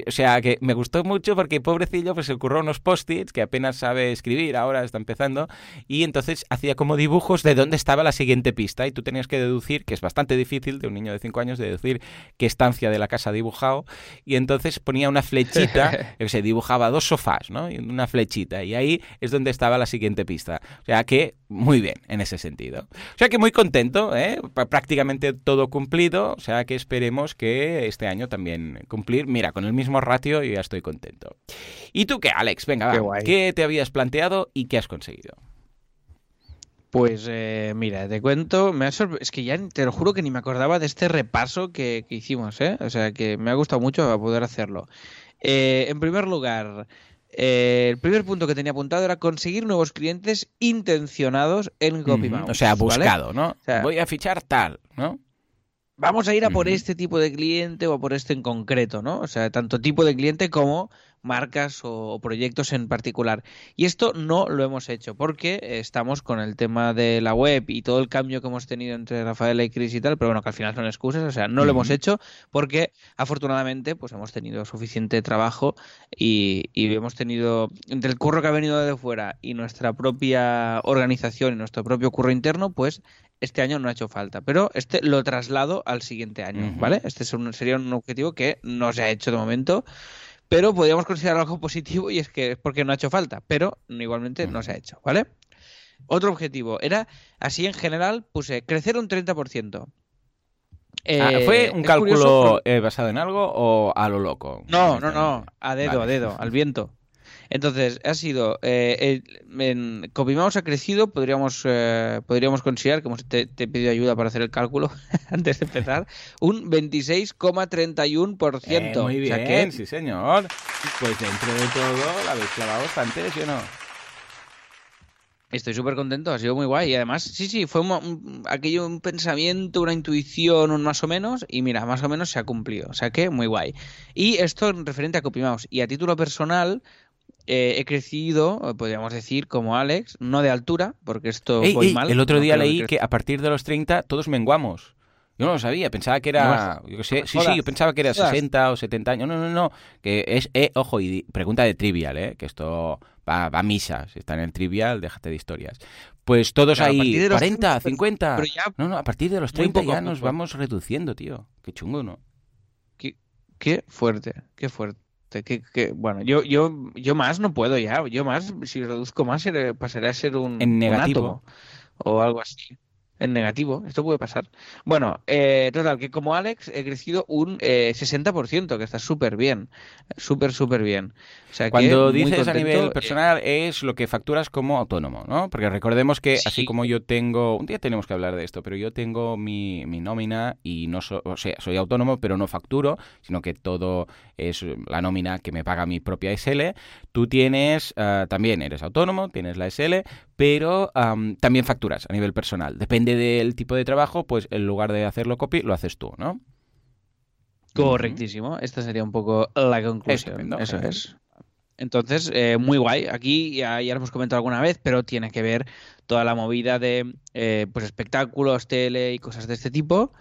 O sea, que me gustó mucho porque pobrecillo pues se ocurrió unos post-its que apenas sabe escribir, ahora está empezando, y entonces hacía como dibujos de dónde estaba la siguiente pista y tú tenías que deducir, que es bastante difícil de un niño de 5 años, deducir qué estancia de la casa ha dibujado, y entonces ponía una flechita, que se dibujaba dos sofás, ¿no? Y una flechita, y ahí es donde estaba la siguiente pista. O sea que muy bien en ese sentido. O sea que muy contento, ¿eh? prácticamente todo cumplido, o sea que esperemos que este año también cumplir. Mira, con el mismo ratio y ya estoy contento. ¿Y tú qué, Alex? Venga, va. ¿Qué te habías planteado y qué has conseguido? Pues eh, mira, te cuento, me ha es que ya te lo juro que ni me acordaba de este repaso que, hicimos, ¿eh? O sea que me ha gustado mucho poder hacerlo. Eh, en primer lugar, eh, el primer punto que tenía apuntado era conseguir nuevos clientes intencionados en CopyMouse. o sea, buscado, ¿no? Voy a fichar tal, ¿no? Vamos a ir a por este tipo de cliente o a por este en concreto, ¿no? O sea, tanto tipo de cliente como marcas o, proyectos en particular. Y esto no lo hemos hecho porque estamos con el tema de la web y todo el cambio que hemos tenido entre Rafael y Chris y tal, pero bueno, que al final son excusas, o sea, no lo hemos hecho porque afortunadamente pues hemos tenido suficiente trabajo y, hemos tenido entre el curro que ha venido de fuera y nuestra propia organización y nuestro propio curro interno, pues este año no ha hecho falta, pero este lo traslado al siguiente año, ¿vale? Este sería un objetivo que no se ha hecho de momento pero podríamos considerar algo positivo y es que es porque no ha hecho falta, pero igualmente no se ha hecho, ¿vale? Otro objetivo era, así en general, puse crecer un 30%. Ah, ¿Fue eh, un cálculo eh, basado en algo o a lo loco? No, no, no, a dedo, a dedo, al viento. Entonces, ha sido. Eh, en Copymouse ha crecido, podríamos, eh, podríamos considerar, como te, te he pedido ayuda para hacer el cálculo antes de empezar, un 26,31%. Eh, muy bien, sí, señor. Pues dentro de todo la habéis clavado bastante, ¿sí o no? Estoy súper contento, ha sido muy guay. Y además, sí, sí, fue un, aquello un pensamiento, una intuición, un más o menos, y mira, más o menos se ha cumplido. O sea que, muy guay. Y esto en referente a CopyMouse. Y a título personal, eh, he crecido, podríamos decir, como Alex, no de altura, porque esto voy mal. El otro día leí que, a partir de los 30 todos menguamos. Yo no lo sabía, pensaba que era. Yo sé, sí, sí, yo pensaba que era 60 o 70 años. No, no, no. Que es, eh, ojo, y pregunta de trivial, ¿eh? Que esto va, a misa. Si está en el trivial, déjate de historias. Pues todos ahí, 40, 50. no, no, a partir de los 30 ya nos vamos reduciendo, tío. Qué chungo, ¿no? qué fuerte, qué fuerte. Que, bueno, yo, yo, yo más no puedo ya. Yo más, si reduzco más, pasaré a ser un, en negativo o algo así. En negativo, esto puede pasar. Bueno, eh, total, que como Alex he crecido un eh, 60%, que está súper bien. Súper, súper bien. O sea, Cuando dices a nivel eh, personal es lo que facturas como autónomo, ¿no? Porque recordemos que así como yo tengo, un día tenemos que hablar de esto, pero yo tengo mi, mi nómina y no o sea, soy autónomo, pero no facturo, sino que todo es la nómina que me paga mi propia SL. Tú tienes, ah, también eres autónomo, tienes la SL, pero también facturas a nivel personal. Depende del tipo de trabajo, pues en lugar de hacerlo copy, lo haces tú, ¿no? Correctísimo. Esta sería un poco la conclusión. Eso es. Entonces, eh, muy guay. Aquí ya, ya, lo hemos comentado alguna vez, pero tiene que ver toda la movida de eh, pues espectáculos, tele y cosas de este tipo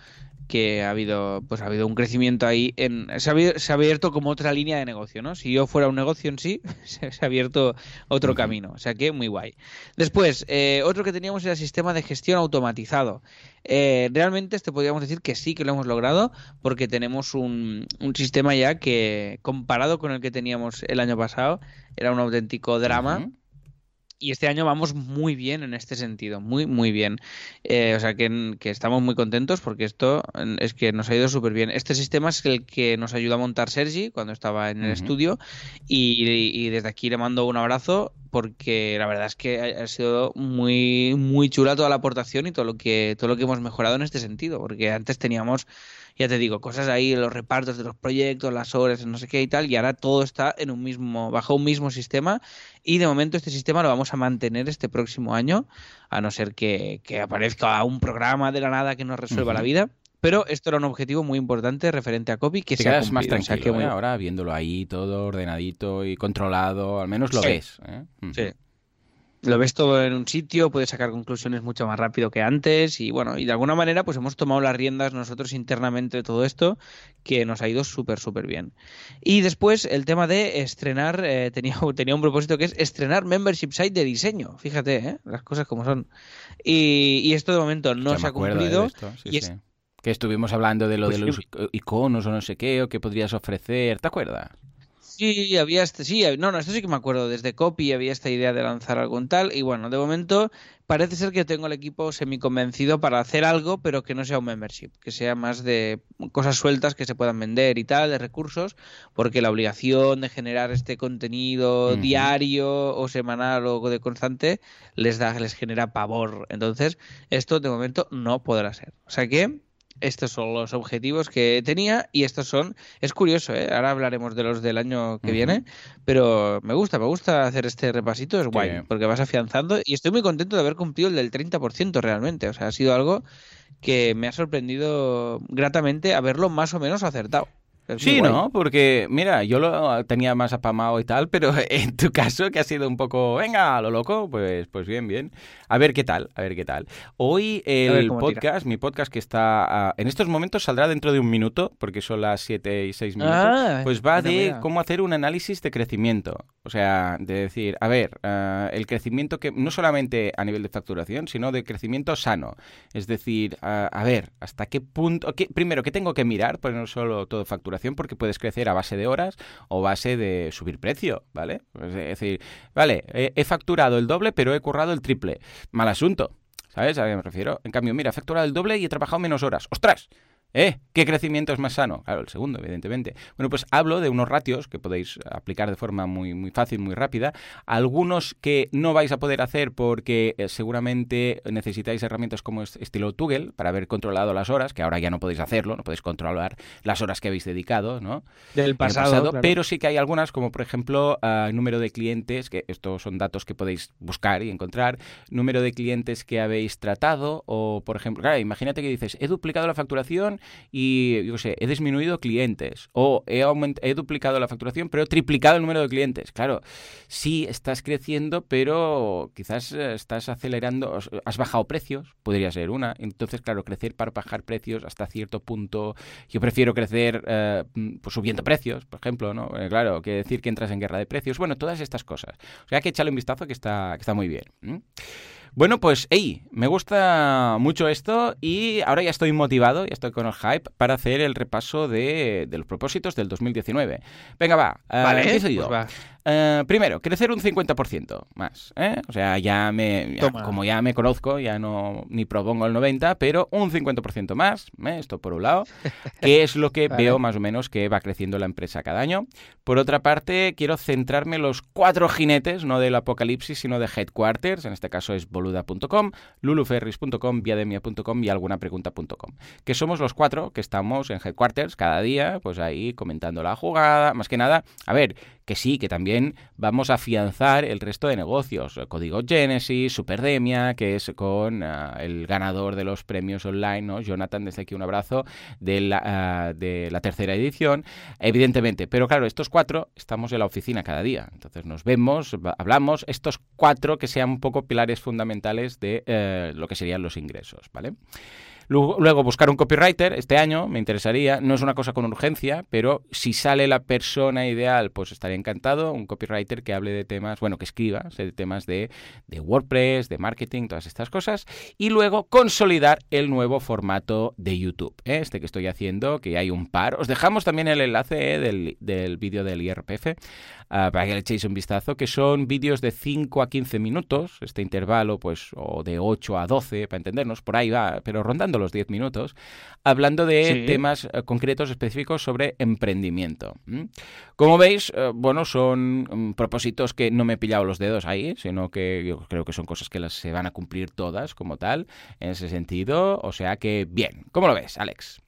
que ha habido pues ha habido un crecimiento ahí en se ha, abierto como otra línea de negocio no si yo fuera un negocio en sí se, ha abierto otro camino. O sea que muy guay. Después eh, otro que teníamos era el sistema de gestión automatizado. Eh, realmente este podríamos decir que sí que lo hemos logrado porque tenemos un, un, sistema ya que comparado con el que teníamos el año pasado era un auténtico drama y este año vamos muy bien en este sentido, muy, muy bien. Eh, o sea que, estamos muy contentos porque esto es que nos ha ido súper bien. Este sistema es el que nos ayudó a montar Sergi cuando estaba en el estudio y, desde aquí le mando un abrazo porque la verdad es que ha, sido muy, muy chula toda la aportación y todo lo que, todo lo que hemos mejorado en este sentido, porque antes teníamos ya te digo, cosas ahí, los repartos de los proyectos, las horas, no sé qué y tal, y ahora todo está en un mismo, bajo un mismo sistema, y de momento este sistema lo vamos a mantener este próximo año, a no ser que, aparezca un programa de la nada que nos resuelva la vida. Pero esto era un objetivo muy importante referente a copy que se ha más tranquilo, ¿eh? ahora viéndolo ahí todo ordenadito y controlado, al menos lo ves. ¿eh? Sí lo ves todo en un sitio, puedes sacar conclusiones mucho más rápido que antes y bueno, y de alguna manera pues hemos tomado las riendas nosotros internamente de todo esto que nos ha ido súper, súper bien. Y después el tema de estrenar, eh, tenía, tenía un propósito que es estrenar membership site de diseño, fíjate, ¿eh? las cosas como son. Y, esto de momento no se ha cumplido. Que estuvimos hablando de lo pues de los iconos o no sé qué, o que podrías ofrecer, ¿te acuerdas? Sí, había este, sí, no, no, esto sí que me acuerdo. Desde Copy había esta idea de lanzar algún tal. Y bueno, de momento parece ser que tengo el equipo semi convencido para hacer algo, pero que no sea un membership, que sea más de cosas sueltas que se puedan vender y tal, de recursos, porque la obligación de generar este contenido diario o semanal o de constante les da, les genera pavor. Entonces, esto de momento no podrá ser. O sea que estos son los objetivos que tenía y estos son, es curioso, ¿eh? ahora hablaremos de los del año que viene, pero me gusta, me gusta hacer este repasito, es guay, porque vas afianzando y estoy muy contento de haber cumplido el del 30% realmente, o sea, ha sido algo que me ha sorprendido gratamente haberlo más o menos acertado sí, ¿no? Porque, mira, yo lo tenía más apamado y tal, pero en tu caso, que ha sido un poco, venga, lo loco, pues, pues bien, bien. A ver qué tal, a ver qué tal. Hoy el podcast, mi podcast que está en estos momentos saldrá dentro de un minuto, porque son las 7 y 6 minutos, ah, pues va de cómo hacer un análisis de crecimiento. O sea, de decir, a ver, eh, el crecimiento que no solamente a nivel de facturación, sino de crecimiento sano. Es decir, a ver, hasta qué punto, primero, ¿qué tengo que mirar? Pues no solo todo facturación porque puedes crecer a base de horas o base de subir precio, ¿vale? Es decir, vale, he, facturado el doble pero he currado el triple. Mal asunto, ¿sabes? A qué me refiero. En cambio, mira, he facturado el doble y he trabajado menos horas. ¡Ostras! ¿Eh? ¿Qué crecimiento es más sano? Claro, el segundo, evidentemente. Bueno, pues hablo de unos ratios que podéis aplicar de forma muy, muy fácil, muy rápida. Algunos que no vais a poder hacer porque eh, seguramente necesitáis herramientas como estilo Toggle para haber controlado las horas, que ahora ya no podéis hacerlo, no podéis controlar las horas que habéis dedicado, ¿no? Del pasado. Pero sí que hay algunas, como por ejemplo, uh, número de clientes, que estos son datos que podéis buscar y encontrar, número de clientes que habéis tratado, o por ejemplo, claro, imagínate que dices, he duplicado la facturación y, yo sé, he disminuido clientes o he, duplicado la facturación, pero he triplicado el número de clientes. Claro, sí estás creciendo, pero quizás eh, estás acelerando, has bajado precios, podría ser una. Entonces, claro, crecer para bajar precios hasta cierto punto, yo prefiero crecer eh, pues subiendo precios, por ejemplo, ¿no? Eh, claro, que decir que entras en guerra de precios. Bueno, todas estas cosas. O sea, que echarle un vistazo que está, que está muy bien. Bueno, pues, hey, me gusta mucho esto y ahora ya estoy motivado, ya estoy con el hype para hacer el repaso de, los propósitos del 2019. Venga, va. Uh, vale, pues Eh, primero, crecer un 50% más. ¿eh? O sea, ya me, como ya me conozco, ya no ni propongo el 90, pero un 50% más. ¿eh? Esto por un lado, que es lo que veo más o menos que va creciendo la empresa cada año. Por otra parte, quiero centrarme en los cuatro jinetes, no del apocalipsis, sino de headquarters. En este caso es boluda.com, luluferris.com, viademia.com y algunapregunta.com. Que somos los cuatro que estamos en headquarters cada día, pues ahí comentando la jugada. Más que nada, a ver, que sí, que también vamos a afianzar el resto de negocios. Código Genesis, Superdemia, que es con ah, el ganador de los premios online, ¿no? Jonathan, desde aquí un abrazo, de la, ah, de la tercera edición, evidentemente. Pero claro, estos cuatro estamos en la oficina cada día. Entonces nos vemos, hablamos, estos cuatro que sean un poco pilares fundamentales de eh, lo que serían los ingresos, ¿vale? Luego, buscar un copywriter este año me interesaría. No es una cosa con urgencia, pero si sale la persona ideal, pues estaría encantado. Un copywriter que hable de temas, bueno, que escriba de temas de, WordPress, de marketing, todas estas cosas. Y luego consolidar el nuevo formato de YouTube, ¿eh? este que estoy haciendo, que hay un par. Os dejamos también el enlace ¿eh? del, del vídeo del IRPF ah, para que le echéis un vistazo, que son vídeos de 5 a 15 minutos, este intervalo, pues, o de 8 a 12, para entendernos, por ahí va, pero rondando los 10 minutos, hablando de temas eh, concretos específicos sobre emprendimiento. Como veis, eh, bueno, son mm, propósitos que no me he pillado los dedos ahí, sino que yo creo que son cosas que las, se van a cumplir todas como tal, en ese sentido. O sea que, bien. ¿Cómo lo ves, Alex?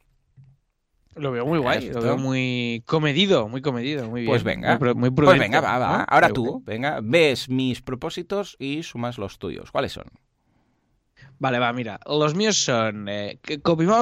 Lo veo muy guay, lo veo muy comedido, muy comedido, muy Pues venga, muy, pues venga, va, va. Ahora tú, venga, ves mis propósitos y sumas los tuyos. ¿Cuáles son? Vale, va, mira. Los míos son. Eh,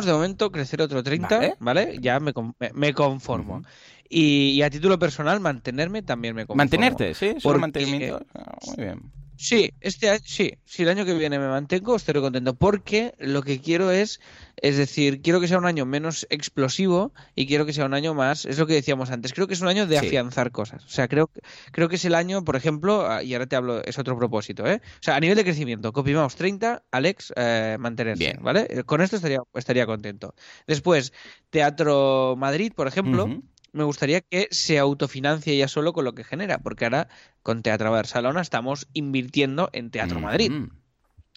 de momento, crecer otro 30, ¿vale? Ya me, me, conformo. y, a título personal, mantenerme también me conformo. Mantenerte, sí, solo mantenimiento. Ah, muy bien. Sí, este año, sí, si el año que viene me mantengo, estaré contento. Porque lo que quiero es, es decir, quiero que sea un año menos explosivo y quiero que sea un año más, es lo que decíamos antes, creo que es un año de afianzar cosas. O sea, creo, creo que es el año, por ejemplo, y ahora te hablo, es otro propósito, ¿eh? O sea, a nivel de crecimiento, CopyMouse 30, Alex, eh, mantenerse, Bien. ¿vale? Con esto estaría, estaría contento. Después, Teatro Madrid, por ejemplo me gustaría que se autofinancie ya solo con lo que genera, porque ahora con Teatro Barcelona estamos invirtiendo en Teatro Madrid.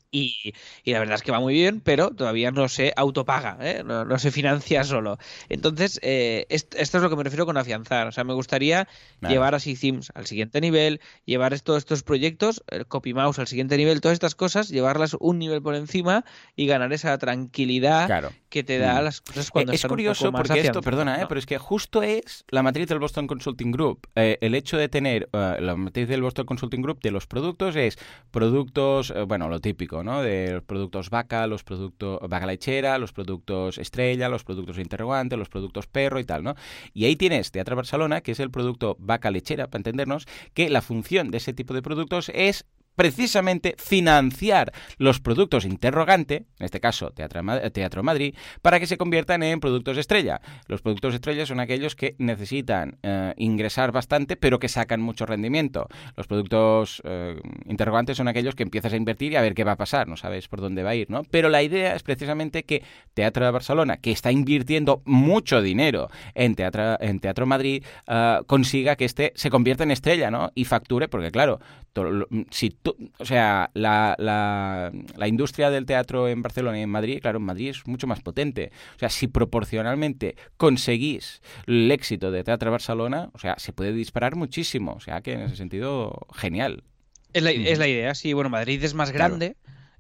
Y, la verdad es que va muy bien, pero todavía no se autopaga, ¿eh? no, se financia solo. Entonces, eh, esto, es lo que me refiero con afianzar. O sea, me gustaría llevar a Sims al siguiente nivel, llevar todos estos proyectos, el CopyMouse al siguiente nivel, todas estas cosas, llevarlas un nivel por encima y ganar esa tranquilidad que te da mm. las cosas cuando Es curioso porque esto, perdona, ¿eh? pero es que justo es la matriz del Boston Consulting Group. el hecho de tener la matriz del Boston Consulting Group de los productos es productos, bueno, lo típico de los productos vaca, los productos vaca lechera, los productos estrella, los productos interrogante, los productos perro y tal, ¿no? Y ahí tienes Teatro Barcelona, que es el producto vaca lechera, para entendernos, que la función de ese tipo de productos es precisamente financiar los productos interrogante, en este caso Teatro, Madrid, para que se conviertan en productos estrella. Los productos estrella son aquellos que necesitan eh, ingresar bastante, pero que sacan mucho rendimiento. Los productos eh, interrogantes son aquellos que empiezas a invertir y a ver qué va a pasar, no sabes por dónde va a ir, ¿no? Pero la idea es precisamente que Teatro de Barcelona, que está invirtiendo mucho dinero en Teatro, en Teatro Madrid, eh, consiga que este se convierta en estrella, ¿no? Y facture, porque claro, si o sea, la, la, industria del teatro en Barcelona y en Madrid, claro, en Madrid es mucho más potente. O sea, si proporcionalmente conseguís el éxito de Teatro Barcelona, o sea, se puede disparar muchísimo. O sea, que en ese sentido, genial. Es la, es la idea, sí. Bueno, Madrid es más grande.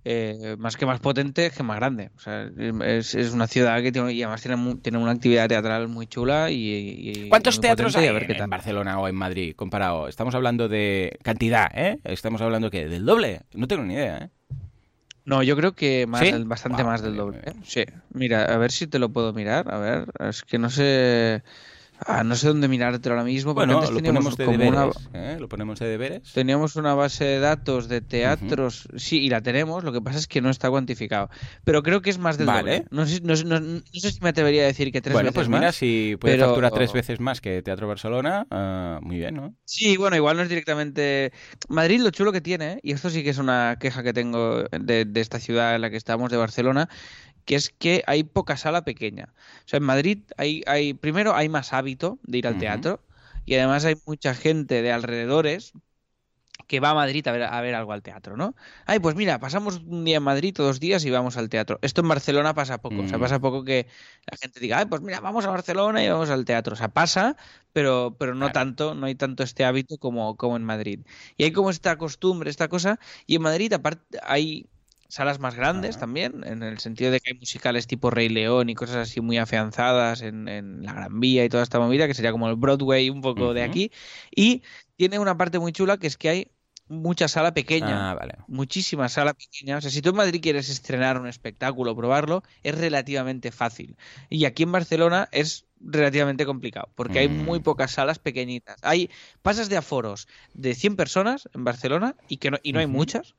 Eh, más que más potente, que más grande. O sea, es, una ciudad que tiene, y además tiene, tiene, una actividad teatral muy chula. y, ¿Cuántos teatros hay en Barcelona o en Madrid comparado? Estamos hablando de cantidad, ¿eh? Estamos hablando que del doble. No tengo ni idea, ¿eh? No, yo creo que más, bastante más del doble. ¿eh? Sí, mira, a ver si te lo puedo mirar. A ver, es que no sé. Ah, no sé dónde mirarte ahora mismo. Bueno, lo ponemos de deberes. ¿eh? Lo ponemos de deberes. Teníamos una base de datos de teatros. Sí, y la tenemos. Lo que pasa es que no está cuantificado. Pero creo que es más del vale. doble. No sé, no, sé, si me atrevería a decir que tres bueno, veces pues mira, si puede facturar tres veces más que Teatro Barcelona, ah, muy bien, ¿no? Sí, bueno, igual no es directamente. Madrid, lo chulo que tiene, y esto sí que es una queja que tengo de, de esta ciudad en la que estamos, de Barcelona, que es que hay poca sala pequeña. O sea, en Madrid hay, hay primero hay más hábito de ir al teatro y además hay mucha gente de alrededores que va a Madrid a ver, a ver algo al teatro, ¿no? Ay, pues mira, pasamos un día en Madrid, dos días y vamos al teatro. Esto en Barcelona pasa poco, o sea, mm. pasa poco que la gente diga, ay, pues mira, vamos a Barcelona y vamos al teatro. O sea, pasa, pero, pero no tanto, no hay tanto este hábito como, como en Madrid. Y hay como esta costumbre, esta cosa, y en Madrid aparte hay salas más grandes también, en el sentido de que hay musicales tipo Rey León y cosas así muy afianzadas en, en la Gran Vía y toda esta movida, que sería como el Broadway un poco de aquí. Y tiene una parte muy chula que es que hay mucha sala pequeña. Ah, Muchísima sala pequeña. O sea, si tú en Madrid quieres estrenar un espectáculo, probarlo, es relativamente fácil. Y aquí en Barcelona es relativamente complicado, porque hay muy mm. pocas salas pequeñitas. Hay pasas de aforos de 100 personas en Barcelona y que no, y no hay muchas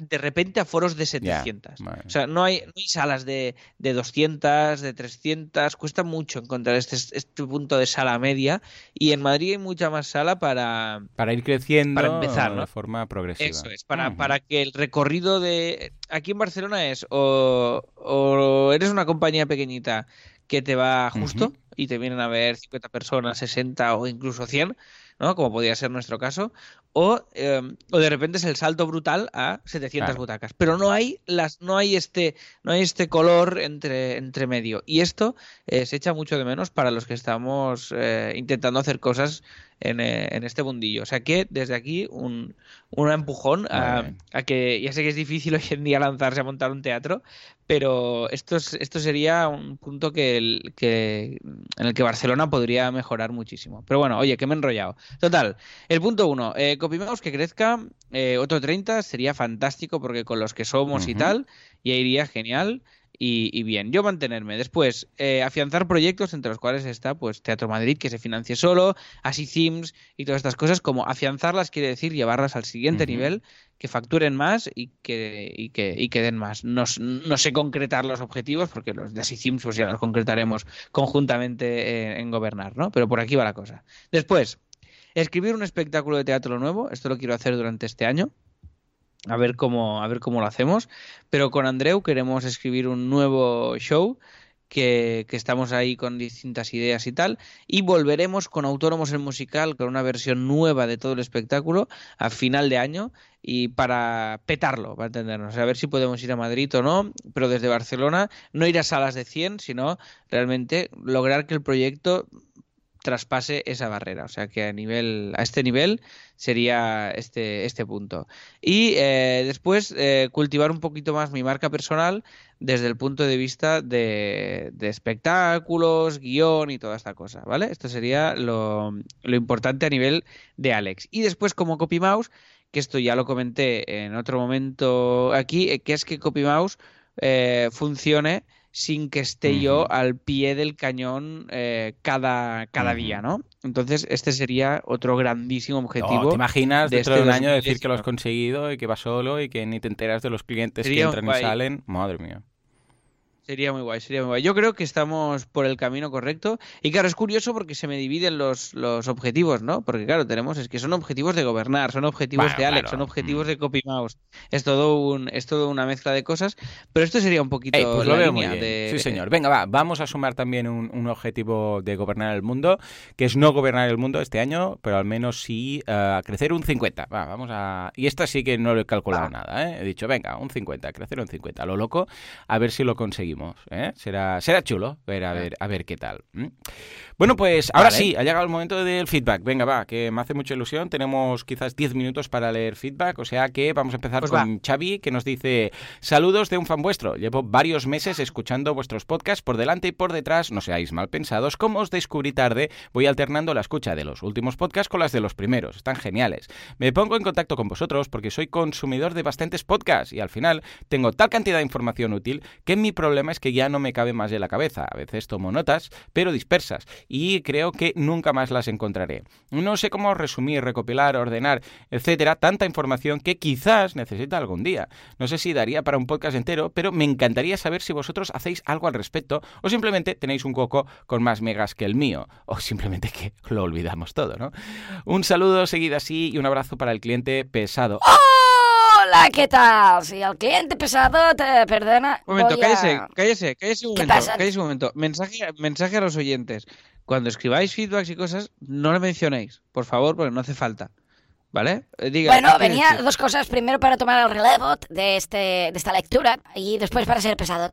de repente a foros de 700. O sea, no hay, hay salas de, de, 200, de 300. Cuesta mucho encontrar este, este punto de sala media. Y en Madrid hay mucha más sala para... Para ir creciendo para empezar, de forma progresiva. Eso es, para, para que el recorrido de... Aquí en Barcelona es o, o eres una compañía pequeñita que te va justo y te vienen a ver 50 personas, 60 o incluso 100 ¿no? Como podría ser nuestro caso, o, em, o de repente es el salto brutal a 700 butacas. Pero no hay las, no hay este, no hay este color entre, entre medio. Y esto eh, se echa mucho de menos para los que estamos eh, intentando hacer cosas en, eh, en, este mundillo. O sea que desde aquí un, un empujón a, a, que ya sé que es difícil hoy en día lanzarse a montar un teatro, pero esto, esto sería un punto que, el, que en el que Barcelona podría mejorar muchísimo. Pero bueno, oye, que me he enrollado. Total, el punto uno, eh, Que crezca, eh, otro 30 sería fantástico porque con los que somos y tal, ya iría genial y, bien, yo mantenerme. Después, eh, afianzar proyectos entre los cuales está pues Teatro Madrid, que se financie solo, así Sims y todas estas cosas, como afianzarlas quiere decir llevarlas al siguiente nivel, que facturen más y que, y que, y que den más. No, no, sé concretar los objetivos, porque los de así Sims pues ya los concretaremos conjuntamente en gobernar, ¿no? Pero por aquí va la cosa. Después, escribir un espectáculo de teatro nuevo, esto lo quiero hacer durante este año a ver cómo, a ver cómo lo hacemos. Pero con Andreu queremos escribir un nuevo show que, que, estamos ahí con distintas ideas y tal. Y volveremos con Autónomos el Musical, con una versión nueva de todo el espectáculo a final de año y para petarlo, para entendernos. A ver si podemos ir a Madrid o no, pero desde Barcelona no ir a salas de 100, sino realmente lograr que el proyecto traspase esa barrera. O sea que a nivel, a este nivel sería este, este punto. Y eh, después eh, cultivar un poquito más mi marca personal desde el punto de vista de, espectáculos, guion y toda esta cosa, ¿vale? Esto sería lo, lo importante a nivel de Alex. Y después como CopyMouse, que esto ya lo comenté en otro momento aquí, eh, que es que CopyMouse funcione sin que esté yo al pie del cañón eh, cada, cada día, ¿no? Entonces, este sería otro grandísimo objetivo. ¿Te imaginas dentro de, un año decir que lo has conseguido y que vas solo y que ni te enteras de los clientes que entran y salen? Madre mía. Sería muy guay, sería muy guay. Yo creo que estamos por el camino correcto. Y claro, es curioso porque se me dividen los, los objetivos, ¿no? Porque claro, tenemos, es que son objetivos de gobernar, son objetivos de Alex, son objetivos mm. de CopyMouse. Es todo un, es todo una mezcla de cosas. Pero esto sería un poquito pues la línea de. Sí, señor. Venga, va, vamos a sumar también un, un, objetivo de gobernar el mundo, que es no gobernar el mundo este año, pero al menos sí uh, crecer un 50. Va, vamos a. Y esta sí que no lo he calculado nada, ¿eh? He dicho, venga, un 50, crecer un 50. lo loco, a ver si lo conseguimos. ¿Eh? Será, será chulo ver a ver, a ver qué tal. Bueno, pues ahora sí, ha llegado el momento del feedback. Venga, va, que me hace mucha ilusión. Tenemos quizás 10 minutos para leer feedback, o sea que vamos a empezar pues con Xavi, que nos dice, saludos de un fan vuestro. Llevo varios meses escuchando vuestros podcasts por delante y por detrás, no seáis mal pensados. Como os descubrí tarde, voy alternando la escucha de los últimos podcasts con las de los primeros. Están geniales. Me pongo en contacto con vosotros porque soy consumidor de bastantes podcasts y al final tengo tal cantidad de información útil que mi problema es que ya no me cabe más de la cabeza. A veces tomo notas, pero dispersas y creo que nunca más las encontraré. No sé cómo resumir, recopilar, ordenar, etcétera, tanta información que quizás necesita algún día. No sé si daría para un podcast entero, pero me encantaría saber si vosotros hacéis algo al respecto o simplemente tenéis un coco con más megas que el mío o simplemente que lo olvidamos todo, ¿no? Un saludo seguido así y un abrazo para el cliente pesado. Hola, ¿qué tal? Si el cliente pesado te perdona. Un momento, voy cállese, a... cállese, cállese un ¿Qué momento, pasa? cállese un momento. Mensaje, mensaje a los oyentes. Cuando escribáis feedbacks y cosas, no le mencionéis, por favor, porque no hace falta. ¿Vale? Eh, Diga, Bueno, ¿qué quieres venía dos cosas. Primero para tomar el relevo de, este, de esta lectura y después para ser pesado.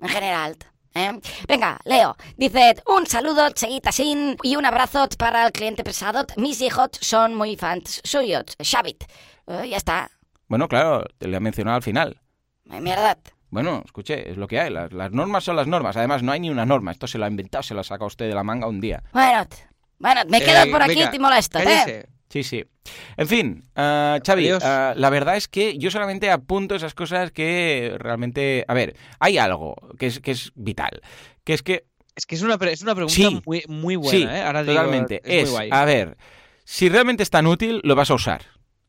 En general. ¿eh? Venga, Leo. Dice, un saludo, seguita sin y un abrazo para el cliente pesado. Mis hijos son muy fans suyos. Xavit. Eh, ya está. Bueno, claro, te lo he mencionado al final. Mierda. Bueno, escuche, es lo que hay. Las, las normas son las normas. Además, no hay ni una norma. Esto se lo ha inventado, se lo ha sacado usted de la manga un día. Bueno, bueno, me quedo Eh, por aquí venga, y te molesto, ¿eh? Sí, sí. En fin, ah, Xavi, ah, la verdad es que yo solamente apunto esas cosas que realmente... A ver, hay algo que es, que es vital, que es que... Es que es una, pre- es una pregunta Sí. muy, muy buena, sí, ¿eh? Ahora digo, totalmente. es, muy Es, guay. a ver, si realmente es tan útil, lo vas a usar.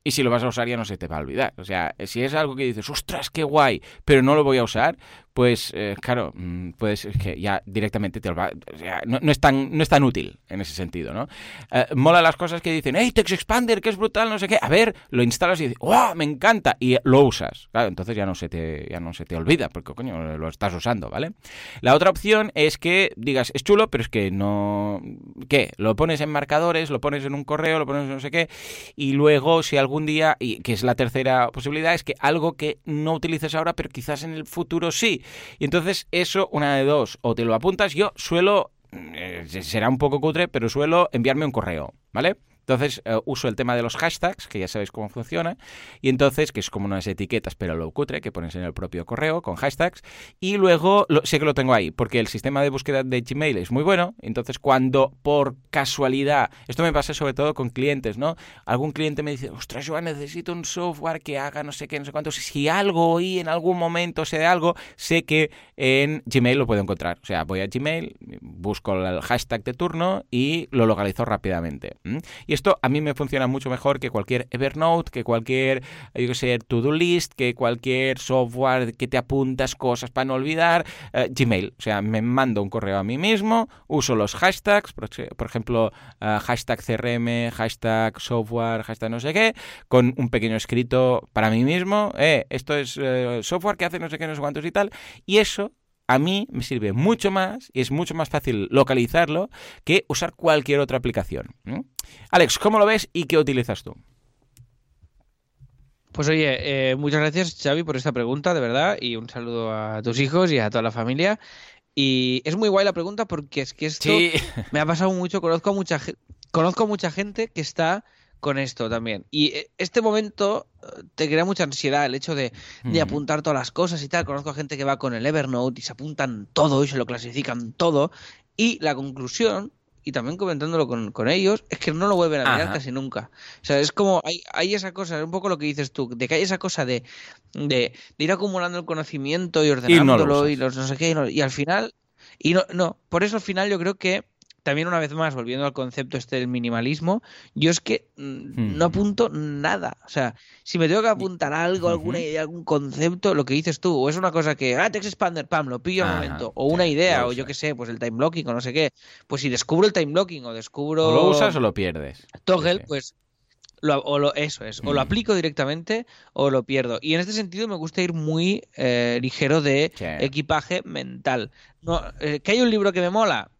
Y si lo vas a usar ya no se te va a olvidar. O sea, si es algo que dices, ostras, qué guay, pero no lo voy a usar, pues eh, claro, pues es que ya directamente te lo va... sea, no, no es tan, no es útil en ese sentido, ¿no? Eh, mola las cosas que dicen, hey, Text Expander, que es brutal, no sé qué. A ver, lo instalas y dices, ¡wow! Me encanta. Y lo usas. Claro, entonces ya no se te, ya no se te olvida, porque coño, lo estás usando, ¿vale? La otra opción es que digas, es chulo, pero es que no... ¿Qué? Lo pones en marcadores, lo pones en un correo, lo pones en no sé qué, y luego si algún día, y que es la tercera posibilidad, es que algo que no utilices ahora, pero quizás en el futuro sí. Y entonces eso, una de dos, o te lo apuntas, yo suelo, eh, será un poco cutre, pero suelo enviarme un correo, ¿vale? Entonces eh, uso el tema de los hashtags, que ya sabéis cómo funciona, y entonces, que es como unas etiquetas, pero lo cutre, que pones en el propio correo con hashtags, y luego lo- sé que lo tengo ahí, porque el sistema de búsqueda de Gmail es muy bueno, entonces cuando por casualidad, esto me pasa sobre todo con clientes, ¿no? Algún cliente me dice, ostras, yo necesito un software que haga no sé qué, no sé cuánto, si algo oí en algún momento, sé de algo, sé que en Gmail lo puedo encontrar. O sea, voy a Gmail, busco el hashtag de turno y lo localizo rápidamente. Y esto a mí me funciona mucho mejor que cualquier Evernote, que cualquier, yo qué sé, to-do list, que cualquier software que te apuntas cosas para no olvidar. eh, Gmail, o sea, me mando un correo a mí mismo, uso los hashtags, por, ejemplo, eh, hashtag CRM, hashtag software, hashtag no sé qué, con un pequeño escrito para mí mismo, eh, esto es eh, software que hace no sé qué, no sé cuántos y tal, y eso a mí me sirve mucho más y es mucho más fácil localizarlo que usar cualquier otra aplicación. Alex, ¿cómo lo ves y qué utilizas tú? Pues oye, eh, muchas gracias Xavi por esta pregunta, de verdad, y un saludo a tus hijos y a toda la familia. Y es muy guay la pregunta porque es que esto Sí, me ha pasado mucho, conozco a mucha conozco a mucha gente que está con esto también. Y eh, este momento eh, te crea mucha ansiedad, el hecho de, de Ujú. apuntar todas las cosas y tal. Conozco a gente que va con el Evernote y se apuntan todo y se lo clasifican todo. Y la conclusión, y también comentándolo con, con ellos, es que no lo vuelven a mirar Ajá. casi nunca. O sea, es como, hay, hay esa cosa, es un poco lo que dices tú, de que hay esa cosa de, de, de ir acumulando el conocimiento y ordenándolo y, usas. los no sé qué, y, no- y al final, y no, no, por eso al final yo creo que también una vez más, volviendo al concepto este del minimalismo, yo es que mm, no Hmm. apunto nada. O sea, si me tengo que apuntar algo, alguna idea, algún concepto, lo que dices tú, o es una cosa que, ah, Text Expander, pam, lo pillo al Ajá, momento, o una idea, o yo qué sé, pues el time blocking o no sé qué, pues si descubro el time blocking o descubro o lo usas o lo pierdes. Toggle, Sí, sí. pues lo, o lo, eso es, o lo Mm. aplico directamente o lo pierdo. Y en este sentido me gusta ir muy eh, ligero de Sí. equipaje mental. No, eh, ¿Que hay un libro que me mola?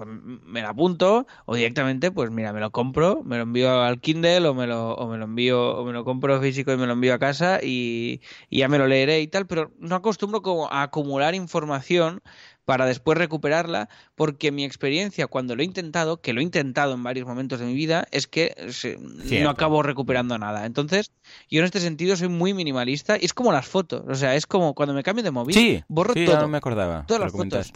Pues me lo apunto o directamente, pues mira, me lo compro, me lo envío al Kindle o me lo, o me lo envío o me lo compro físico y me lo envío a casa y, y ya me lo leeré y tal, pero no acostumbro como a acumular información para después recuperarla, porque mi experiencia cuando lo he intentado, que lo he intentado en varios momentos de mi vida, es que se- no acabo recuperando nada. Entonces, yo en este sentido soy muy minimalista y es como las fotos, o sea, es como cuando me cambio de móvil, Sí, borro sí, todo. no me acordaba. Todas las fotos.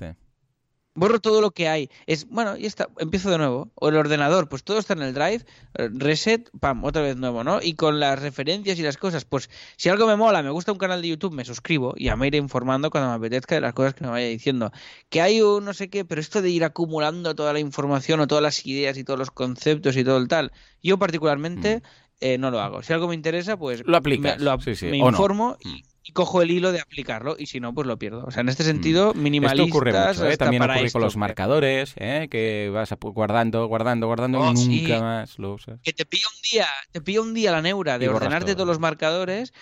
Borro todo lo que hay. Es, bueno, ya está, empiezo de nuevo. O el ordenador, pues todo está en el drive, reset, pam, otra vez nuevo, ¿no? Y con las referencias y las cosas, pues si algo me mola, me gusta un canal de YouTube, me suscribo y ya me iré informando cuando me apetezca de las cosas que me vaya diciendo. Que hay un no sé qué, pero esto de ir acumulando toda la información o todas las ideas y todos los conceptos y todo el tal, yo particularmente eh, no lo hago. Si algo me interesa, pues Lo aplicas, me, lo sí, sí, me no. informo Mm. y, y cojo el hilo de aplicarlo y si no, pues lo pierdo. O sea, en este sentido, minimalistas... Esto ocurre mucho, ¿eh? También ocurre con los marcadores, ¿eh? que vas guardando, guardando, guardando y oh, nunca más lo usas. Que te pilla un día, te pilla un día la neura de ordenarte todos los marcadores,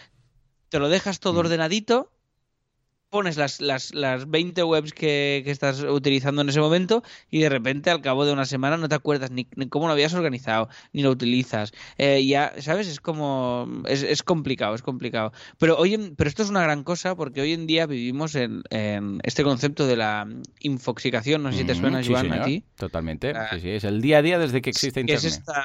te lo dejas todo mm. ordenadito pones las, las, las 20 webs que, estás utilizando en ese momento y de repente al cabo de una semana no te acuerdas ni, cómo lo habías organizado, ni lo utilizas. Eh, ya, ¿sabes? Es como... Es, es, complicado, es complicado. Pero, hoy pero esto es una gran cosa porque hoy en día vivimos en, este concepto de la infoxicación. No sé si te suena, Joan, a ti. Totalmente. Ah, sí, sí, es el día a día desde que existe Internet. Es esta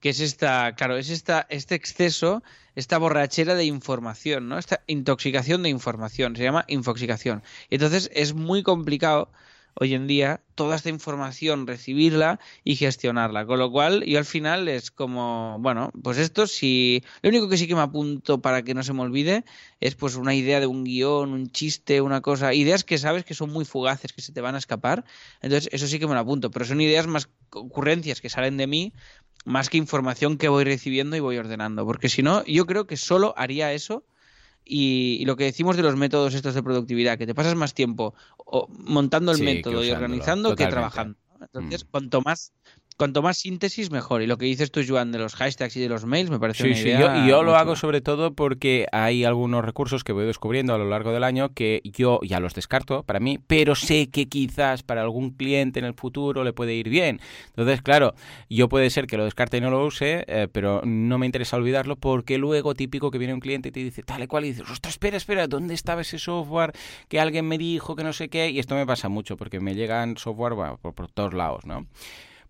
que es esta, claro, es esta, este exceso, esta borrachera de información, ¿no? Esta intoxicación de información, se llama infoxicación. Entonces es muy complicado hoy en día toda esta información recibirla y gestionarla. Con lo cual, yo al final es como, bueno, pues esto sí. Lo único que sí que me apunto para que no se me olvide es pues una idea de un guion, un chiste, una cosa. Ideas que sabes que son muy fugaces, que se te van a escapar. Entonces, eso sí que me lo apunto. Pero son ideas más ocurrencias que salen de mí más que información que voy recibiendo y voy ordenando. Porque si no, yo creo que solo haría eso. Y, lo que decimos de los métodos estos de productividad, que te pasas más tiempo montando el método y organizando que trabajando. Entonces, mm. cuanto más cuanto más síntesis, mejor. Y lo que dices tú, Joan, de los hashtags y de los mails, me parece una idea. Sí, yo, y yo lo hago sobre todo porque hay algunos recursos que voy descubriendo a lo largo del año que yo ya los descarto para mí, pero sé que quizás para algún cliente en el futuro le puede ir bien. Entonces, claro, yo puede ser que lo descarte y no lo use, eh, pero no me interesa olvidarlo porque luego típico que viene un cliente y te dice tal y cual y dices, ostras, espera, espera, ¿dónde estaba ese software que alguien me dijo que no sé qué? Y esto me pasa mucho porque me llegan software por, por todos lados, ¿no?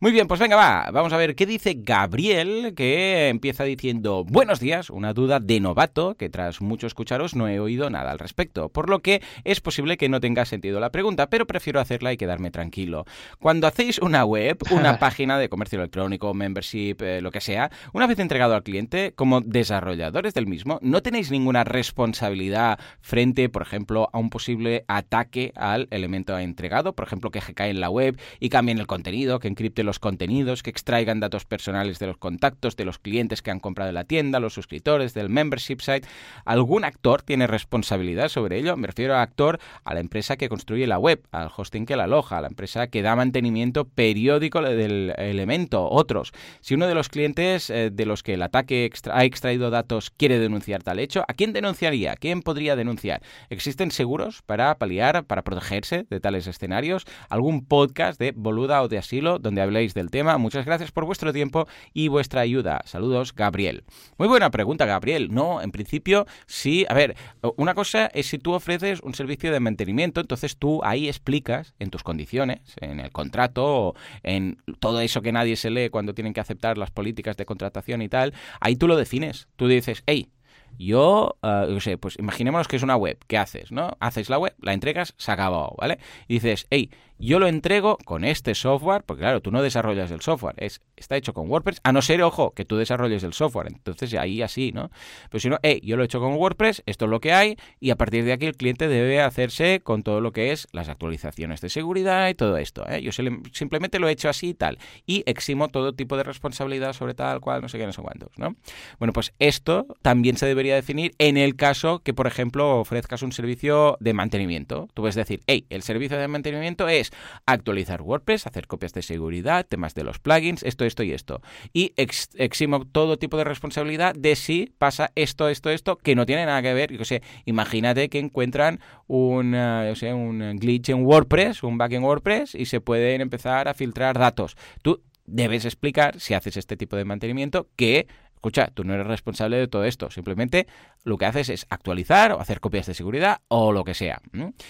Muy bien, pues venga, va, vamos a ver qué dice Gabriel, que empieza diciendo, buenos días, una duda de novato, que tras mucho escucharos no he oído nada al respecto, por lo que es posible que no tenga sentido la pregunta, pero prefiero hacerla y quedarme tranquilo. Cuando hacéis una web, una página de comercio electrónico, membership, eh, lo que sea, una vez entregado al cliente, como desarrolladores del mismo, no tenéis ninguna responsabilidad frente, por ejemplo, a un posible ataque al elemento entregado, por ejemplo, que cae en la web y cambien el contenido, que encripte los contenidos, que extraigan datos personales de los contactos, de los clientes que han comprado en la tienda, los suscriptores, del membership site. ¿Algún actor tiene responsabilidad sobre ello? Me refiero a actor a la empresa que construye la web, al hosting que la aloja, a la empresa que da mantenimiento periódico del elemento, otros. Si uno de los clientes eh, de los que el ataque ha extraído datos quiere denunciar tal hecho, ¿a quién denunciaría? ¿Quién podría denunciar? ¿Existen seguros para paliar, para protegerse de tales escenarios? ¿Algún podcast de boluda o de asilo donde del tema. Muchas gracias por vuestro tiempo y vuestra ayuda. Saludos, Gabriel. Muy buena pregunta, Gabriel. No, en principio sí. A ver, una cosa es si tú ofreces un servicio de mantenimiento, entonces tú ahí explicas en tus condiciones, en el contrato, en todo eso que nadie se lee cuando tienen que aceptar las políticas de contratación y tal, ahí tú lo defines. Tú dices, hey, yo, uh, sé, pues imaginémonos que es una web. ¿Qué haces? ¿No? Haces la web, la entregas, se acabó, ¿vale? Y dices, hey, yo lo entrego con este software, porque claro, tú no desarrollas el software, es, está hecho con WordPress, a no ser, ojo, que tú desarrolles el software, entonces ahí así, ¿no? Pero si no, hey, yo lo he hecho con WordPress, esto es lo que hay, y a partir de aquí el cliente debe hacerse con todo lo que es las actualizaciones de seguridad y todo esto, ¿eh? Yo simplemente lo he hecho así y tal, y eximo todo tipo de responsabilidad sobre tal cual, no sé qué, no sé cuántos, ¿no? Bueno, pues esto también se debería definir en el caso que, por ejemplo, ofrezcas un servicio de mantenimiento. Tú puedes decir, hey, el servicio de mantenimiento es actualizar WordPress, hacer copias de seguridad, temas de los plugins, esto, esto y esto. Y eximo todo tipo de responsabilidad de si pasa esto, esto, esto, que no tiene nada que ver. Yo sé, imagínate que encuentran un, sé, un glitch en WordPress, un bug en WordPress, y se pueden empezar a filtrar datos. Tú debes explicar, si haces este tipo de mantenimiento, que Escucha, tú no eres responsable de todo esto, simplemente lo que haces es actualizar o hacer copias de seguridad o lo que sea.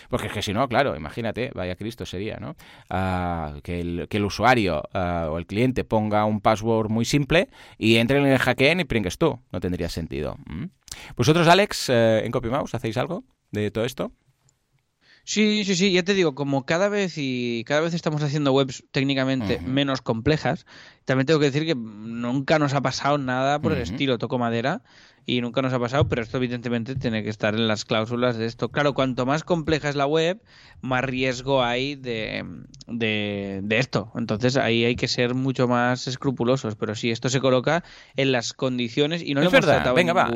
Porque es que si no, claro, imagínate, vaya Cristo sería, ¿no? Ah, que, el, usuario ah, o el cliente ponga un password muy simple y entre en el hackeen y pringues tú. No tendría sentido. ¿Vosotros, Alex, eh, en CopyMouse, hacéis algo de todo esto? Sí, sí, sí, ya te digo, como cada vez y cada vez estamos haciendo webs técnicamente menos complejas, también tengo que decir que nunca nos ha pasado nada por el estilo, toco madera, y nunca nos ha pasado, pero esto evidentemente tiene que estar en las cláusulas de esto. Claro, cuanto más compleja es la web, más riesgo hay de, de, esto. Entonces ahí hay que ser mucho más escrupulosos, pero sí, esto se coloca en las condiciones y no es verdad. Venga, va,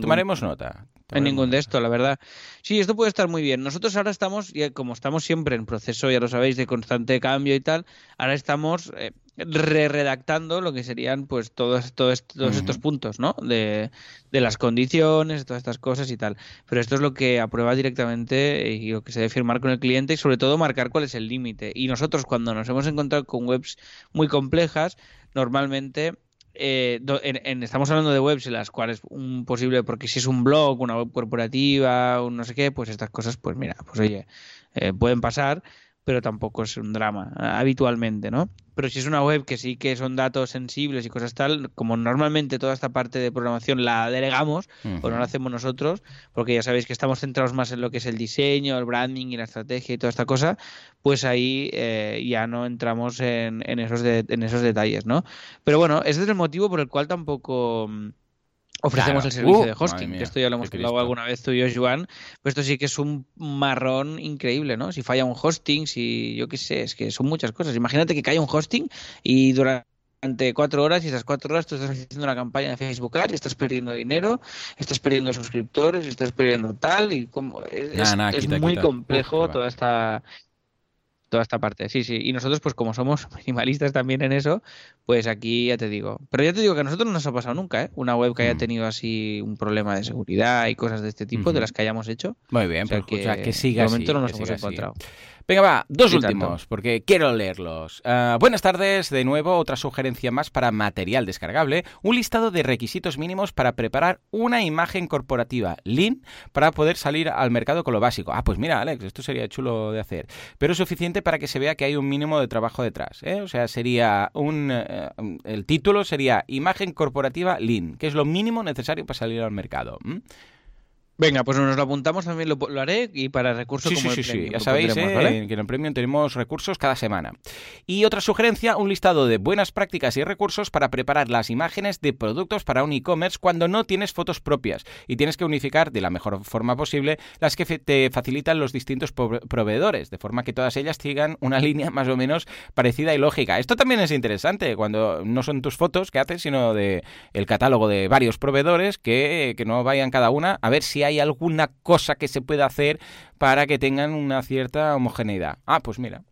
tomaremos nota. En ningún de esto, la verdad. Sí, esto puede estar muy bien. Nosotros ahora estamos, como estamos siempre en proceso, ya lo sabéis, de constante cambio y tal, ahora estamos eh, re-redactando lo que serían pues todos, todos, todos estos puntos, ¿no? De, de, las condiciones, de todas estas cosas y tal. Pero esto es lo que aprueba directamente y lo que se debe firmar con el cliente y sobre todo marcar cuál es el límite. Y nosotros cuando nos hemos encontrado con webs muy complejas, normalmente eh, estamos hablando de webs en las cuales un posible, porque si es un blog, una web corporativa, un no sé qué, pues estas cosas, pues mira, pues oye, eh, pueden pasar pero tampoco es un drama habitualmente, ¿no? Pero si es una web que sí que son datos sensibles y cosas tal, como normalmente toda esta parte de programación la delegamos o no la hacemos nosotros, porque ya sabéis que estamos centrados más en lo que es el diseño, el branding y la estrategia y toda esta cosa, pues ahí eh, ya no entramos en, esos en esos detalles, ¿no? Pero bueno, ese es el motivo por el cual tampoco Ofrecemos el servicio de uh, hosting, que esto ya lo hemos hablado alguna vez tú y yo, Joan, pero esto sí que es un marrón increíble, ¿no? Si falla un hosting, si yo qué sé, es que son muchas cosas. Imagínate que cae un hosting y durante cuatro horas y esas cuatro horas tú estás haciendo una campaña de Facebook Ads y estás perdiendo dinero, estás perdiendo suscriptores, estás perdiendo tal y como es, muy complejo toda esta toda esta parte. Sí, sí. Y nosotros, pues como somos minimalistas también en eso, pues aquí ya te digo. Pero ya te digo que a nosotros no nos ha pasado nunca, ¿eh? Una web que haya mm. tenido así un problema de seguridad y cosas de este tipo, de las que hayamos hecho. Muy bien, pero pues, que, que siga De momento no nos hemos encontrado. Venga, va, dos últimos, porque quiero leerlos. Ah, buenas tardes, de nuevo, otra sugerencia más para material descargable, un listado de requisitos mínimos para preparar una imagen corporativa Lean para poder salir al mercado con lo básico. Ah, pues mira, Alex, esto sería chulo de hacer, pero es suficiente para que se vea que hay un mínimo de trabajo detrás. ¿eh? O sea, sería un... Eh, el título sería Imagen corporativa Lean, que es lo mínimo necesario para salir al mercado. Venga, pues nos lo apuntamos, también lo, haré y para recursos como sí, el sí, Ya sabéis eh, que en el Premium tenemos recursos cada semana. Y otra sugerencia, un listado de buenas prácticas y recursos para preparar las imágenes de productos para un e-commerce cuando no tienes fotos propias y tienes que unificar de la mejor forma posible las que te facilitan los distintos proveedores, de forma que todas ellas sigan una línea más o menos parecida y lógica. Esto también es interesante cuando no son tus fotos que haces, sino de el catálogo de varios proveedores que, que no vayan cada una a ver si hay alguna cosa que se pueda hacer para que tengan una cierta homogeneidad. Ah, pues mira.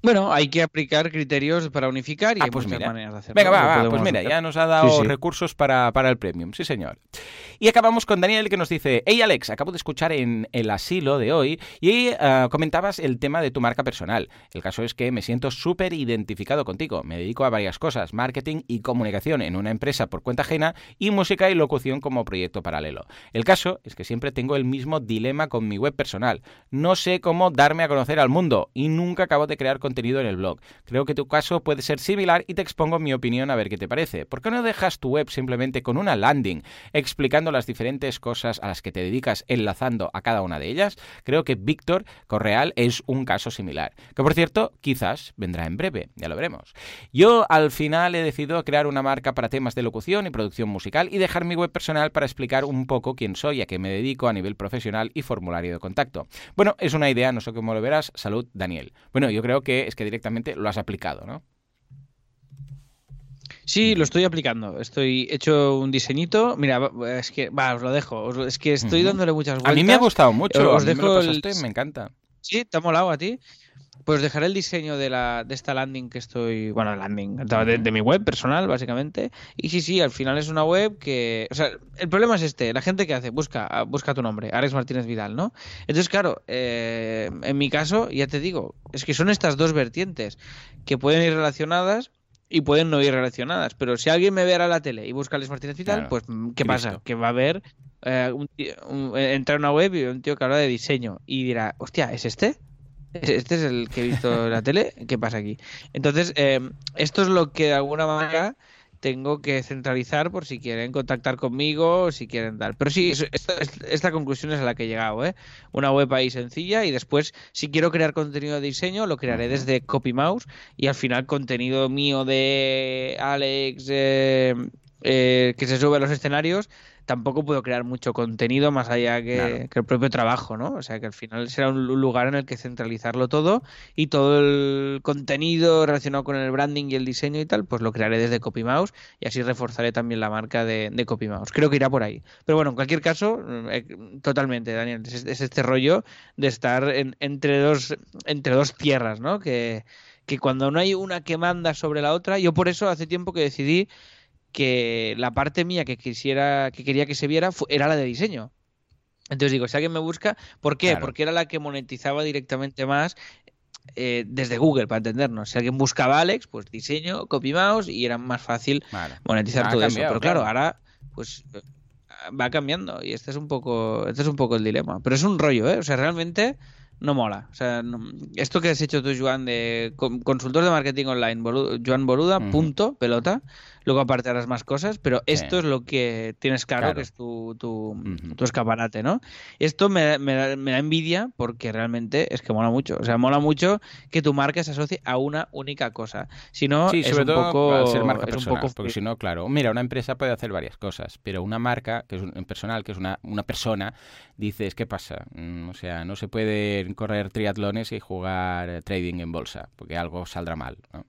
Bueno, hay que aplicar criterios para unificar y ah, hay pues muchas maneras de hacerlo. Venga, va, pues mira, ya nos ha dado recursos para, para, el Premium, sí señor. Y acabamos con Daniel que nos dice, hey Alex, acabo de escuchar en el asilo de hoy y uh, comentabas el tema de tu marca personal. El caso es que me siento súper identificado contigo. Me dedico a varias cosas, marketing y comunicación en una empresa por cuenta ajena y música y locución como proyecto paralelo. El caso es que siempre tengo el mismo dilema con mi web personal. No sé cómo darme a conocer al mundo y nunca acabo de crear contenido en el blog. Creo que tu caso puede ser similar y te expongo mi opinión a ver qué te parece. ¿Por qué no dejas tu web simplemente con una landing explicando las diferentes cosas a las que te dedicas enlazando a cada una de ellas? Creo que Víctor Correal es un caso similar. Que por cierto, quizás vendrá en breve, ya lo veremos. Yo al final he decidido crear una marca para temas de locución y producción musical y dejar mi web personal para explicar un poco quién soy, a qué me dedico a nivel profesional y formulario de contacto. Bueno, es una idea, no sé cómo lo verás. Salud, Daniel. Bueno, yo creo que es que directamente lo has aplicado, ¿no? Sí, lo estoy aplicando. Estoy hecho un diseñito. Mira, es que, va, os lo dejo. Es que estoy dándole muchas vueltas. A mí me ha gustado mucho. Os dejo me, me encanta. Sí, te ha molado a ti. Pues dejaré el diseño de, la, de esta landing que estoy. Bueno, landing, de, mi web personal, básicamente. Y sí, sí, al final es una web que. O sea, el problema es este: la gente que hace, busca, busca tu nombre, Alex Martínez Vidal, ¿no? Entonces, claro, eh, en mi caso, ya te digo, es que son estas dos vertientes que pueden ir relacionadas y pueden no ir relacionadas. Pero si alguien me ve a la tele y busca Alex Martínez Vidal, pues, ¿qué pasa? Que va a ver. Eh, entrar a una web y un tío que habla de diseño y dirá, hostia, ¿es este? Este es el que he visto en la tele. ¿Qué pasa aquí? Entonces, eh, esto es lo que de alguna manera tengo que centralizar por si quieren contactar conmigo o si quieren dar. Pero sí, esta, esta, conclusión es a la que he llegado. ¿eh? Una web ahí sencilla y después, si quiero crear contenido de diseño, lo crearé desde CopyMouse y al final contenido mío de Alex eh, eh, que se sube a los escenarios tampoco puedo crear mucho contenido más allá que, el propio trabajo, ¿no? O sea que al final será un lugar en el que centralizarlo todo y todo el contenido relacionado con el branding y el diseño y tal, pues lo crearé desde CopyMouse y así reforzaré también la marca de, de CopyMouse. Creo que irá por ahí. Pero bueno, en cualquier caso, eh, totalmente, Daniel, es, este rollo de estar entre, dos, entre dos tierras, ¿no? Que, que cuando no hay una que manda sobre la otra, yo por eso hace tiempo que decidí que la parte mía que quisiera, que quería que se viera era la de diseño. Entonces digo, si alguien me busca, ¿por qué? Porque era la que monetizaba directamente más eh, desde Google, para entendernos. Si alguien buscaba Alex, pues diseño, copy mouse y era más fácil monetizar todo eso. Pero claro, ahora pues va cambiando y este es un poco este es un poco el dilema. Pero es un rollo, ¿eh? O sea, realmente no mola. O sea, esto que has hecho tú, Joan, de consultor de marketing online, Joan Boluda, punto, pelota, luego aparte harás más cosas, pero esto es lo que tienes claro, que es tu, tu, escaparate, ¿no? Esto me, me, da envidia porque realmente es que mola mucho. O sea, mola mucho que tu marca se asocie a una única cosa. Si no, sí, es sobre un todo poco, ser marca personal, porque si no, claro, mira, una empresa puede hacer varias cosas, pero una marca, que es un personal, que es una, una persona, dices, ¿qué pasa? Mm, o sea, no se puede correr triatlones y jugar trading en bolsa, porque algo saldrá mal, ¿no?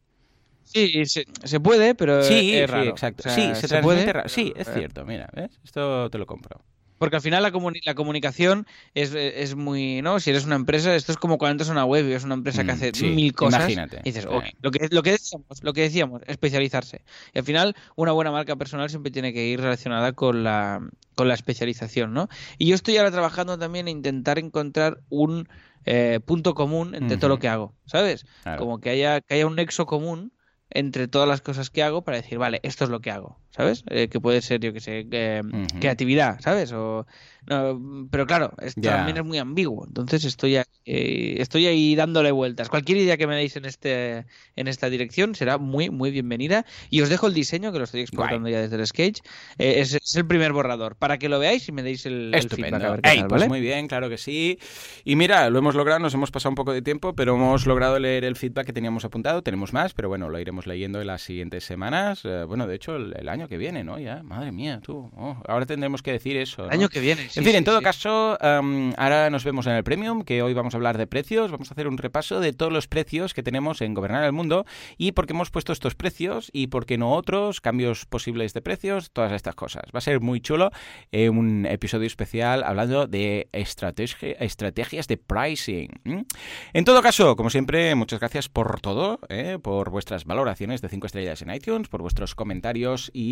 Sí, se, se, puede, pero sí, es raro. Sí, exacto. sí, se, puede. Sí, es cierto, mira, ¿ves? Esto te lo compro. Porque al final la, la comunicación es, es, muy, ¿no? Si eres una empresa, esto es como cuando entras a una web y es una empresa que mm, hace mil cosas. Imagínate. Y dices, lo, que, lo, que decíamos, lo que decíamos, especializarse. Y al final, una buena marca personal siempre tiene que ir relacionada con la, con la especialización, ¿no? Y yo estoy ahora trabajando también en intentar encontrar un eh, punto común entre todo lo que hago, ¿sabes? Como que haya, que haya un nexo común entre todas las cosas que hago para decir, vale, esto es lo que hago, ¿sabes? Eh, que puede ser, yo que sé, eh, creatividad, ¿sabes? O no, pero claro, esto también es muy ambiguo. Entonces estoy ahí, estoy ahí dándole vueltas. Cualquier idea que me deis en este en esta dirección será muy, muy bienvenida. Y os dejo el diseño, que lo estoy exportando ya desde el sketch. Eh, es, el primer borrador, para que lo veáis y me deis el, feedback. pues muy bien, claro que sí. Y mira, lo hemos logrado, nos hemos pasado un poco de tiempo, pero hemos logrado leer el feedback que teníamos apuntado. Tenemos más, pero bueno, lo iremos leyendo en las siguientes semanas. Eh, bueno, de hecho, el, año que viene, ¿no? Ya, madre mía, tú. Oh, ahora tendremos que decir eso. Año que viene en fin, en todo caso, ahora nos vemos en el Premium, que hoy vamos a hablar de precios. Vamos a hacer un repaso de todos los precios que tenemos en Gobernar el Mundo y por qué hemos puesto estos precios y por qué no otros, cambios posibles de precios, todas estas cosas. Va a ser muy chulo eh, un episodio especial hablando de estrategias de pricing. En todo caso, como siempre, muchas gracias por todo, eh, por vuestras valoraciones de 5 estrellas en iTunes, por vuestros comentarios y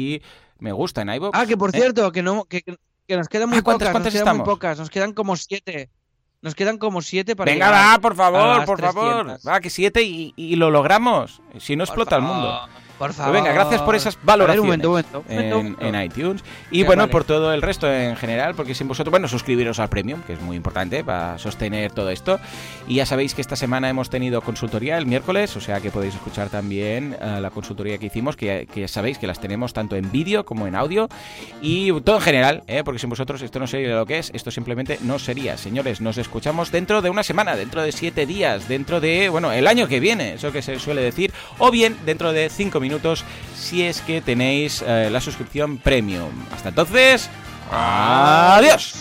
me gusta en iVoox. Ah, que por ¿eh? cierto, que no... Que, que nos quedan muy ah, pocas, nos quedan muy pocas, nos quedan como siete. Nos quedan como siete para Venga, va, por favor, por favor. Va, que siete y, y, lo logramos. Si no explota el mundo. Por favor. venga, gracias por esas valoraciones en, iTunes. Y bueno, por todo el resto en general, porque sin vosotros, bueno, suscribiros al Premium, que es muy importante para sostener todo esto. Y ya sabéis que esta semana hemos tenido consultoría el miércoles, o sea que podéis escuchar también eh, la consultoría que hicimos, que, ya sabéis que las tenemos tanto en vídeo como en audio. Y todo en general, ¿eh? porque sin vosotros esto no sería lo que es, esto simplemente no sería. Señores, nos escuchamos dentro de una semana, dentro de siete días, dentro de, bueno, el año que viene, eso que se suele decir, o bien dentro de cinco minutos minutos si es que tenéis eh, la suscripción premium. Hasta entonces, adiós.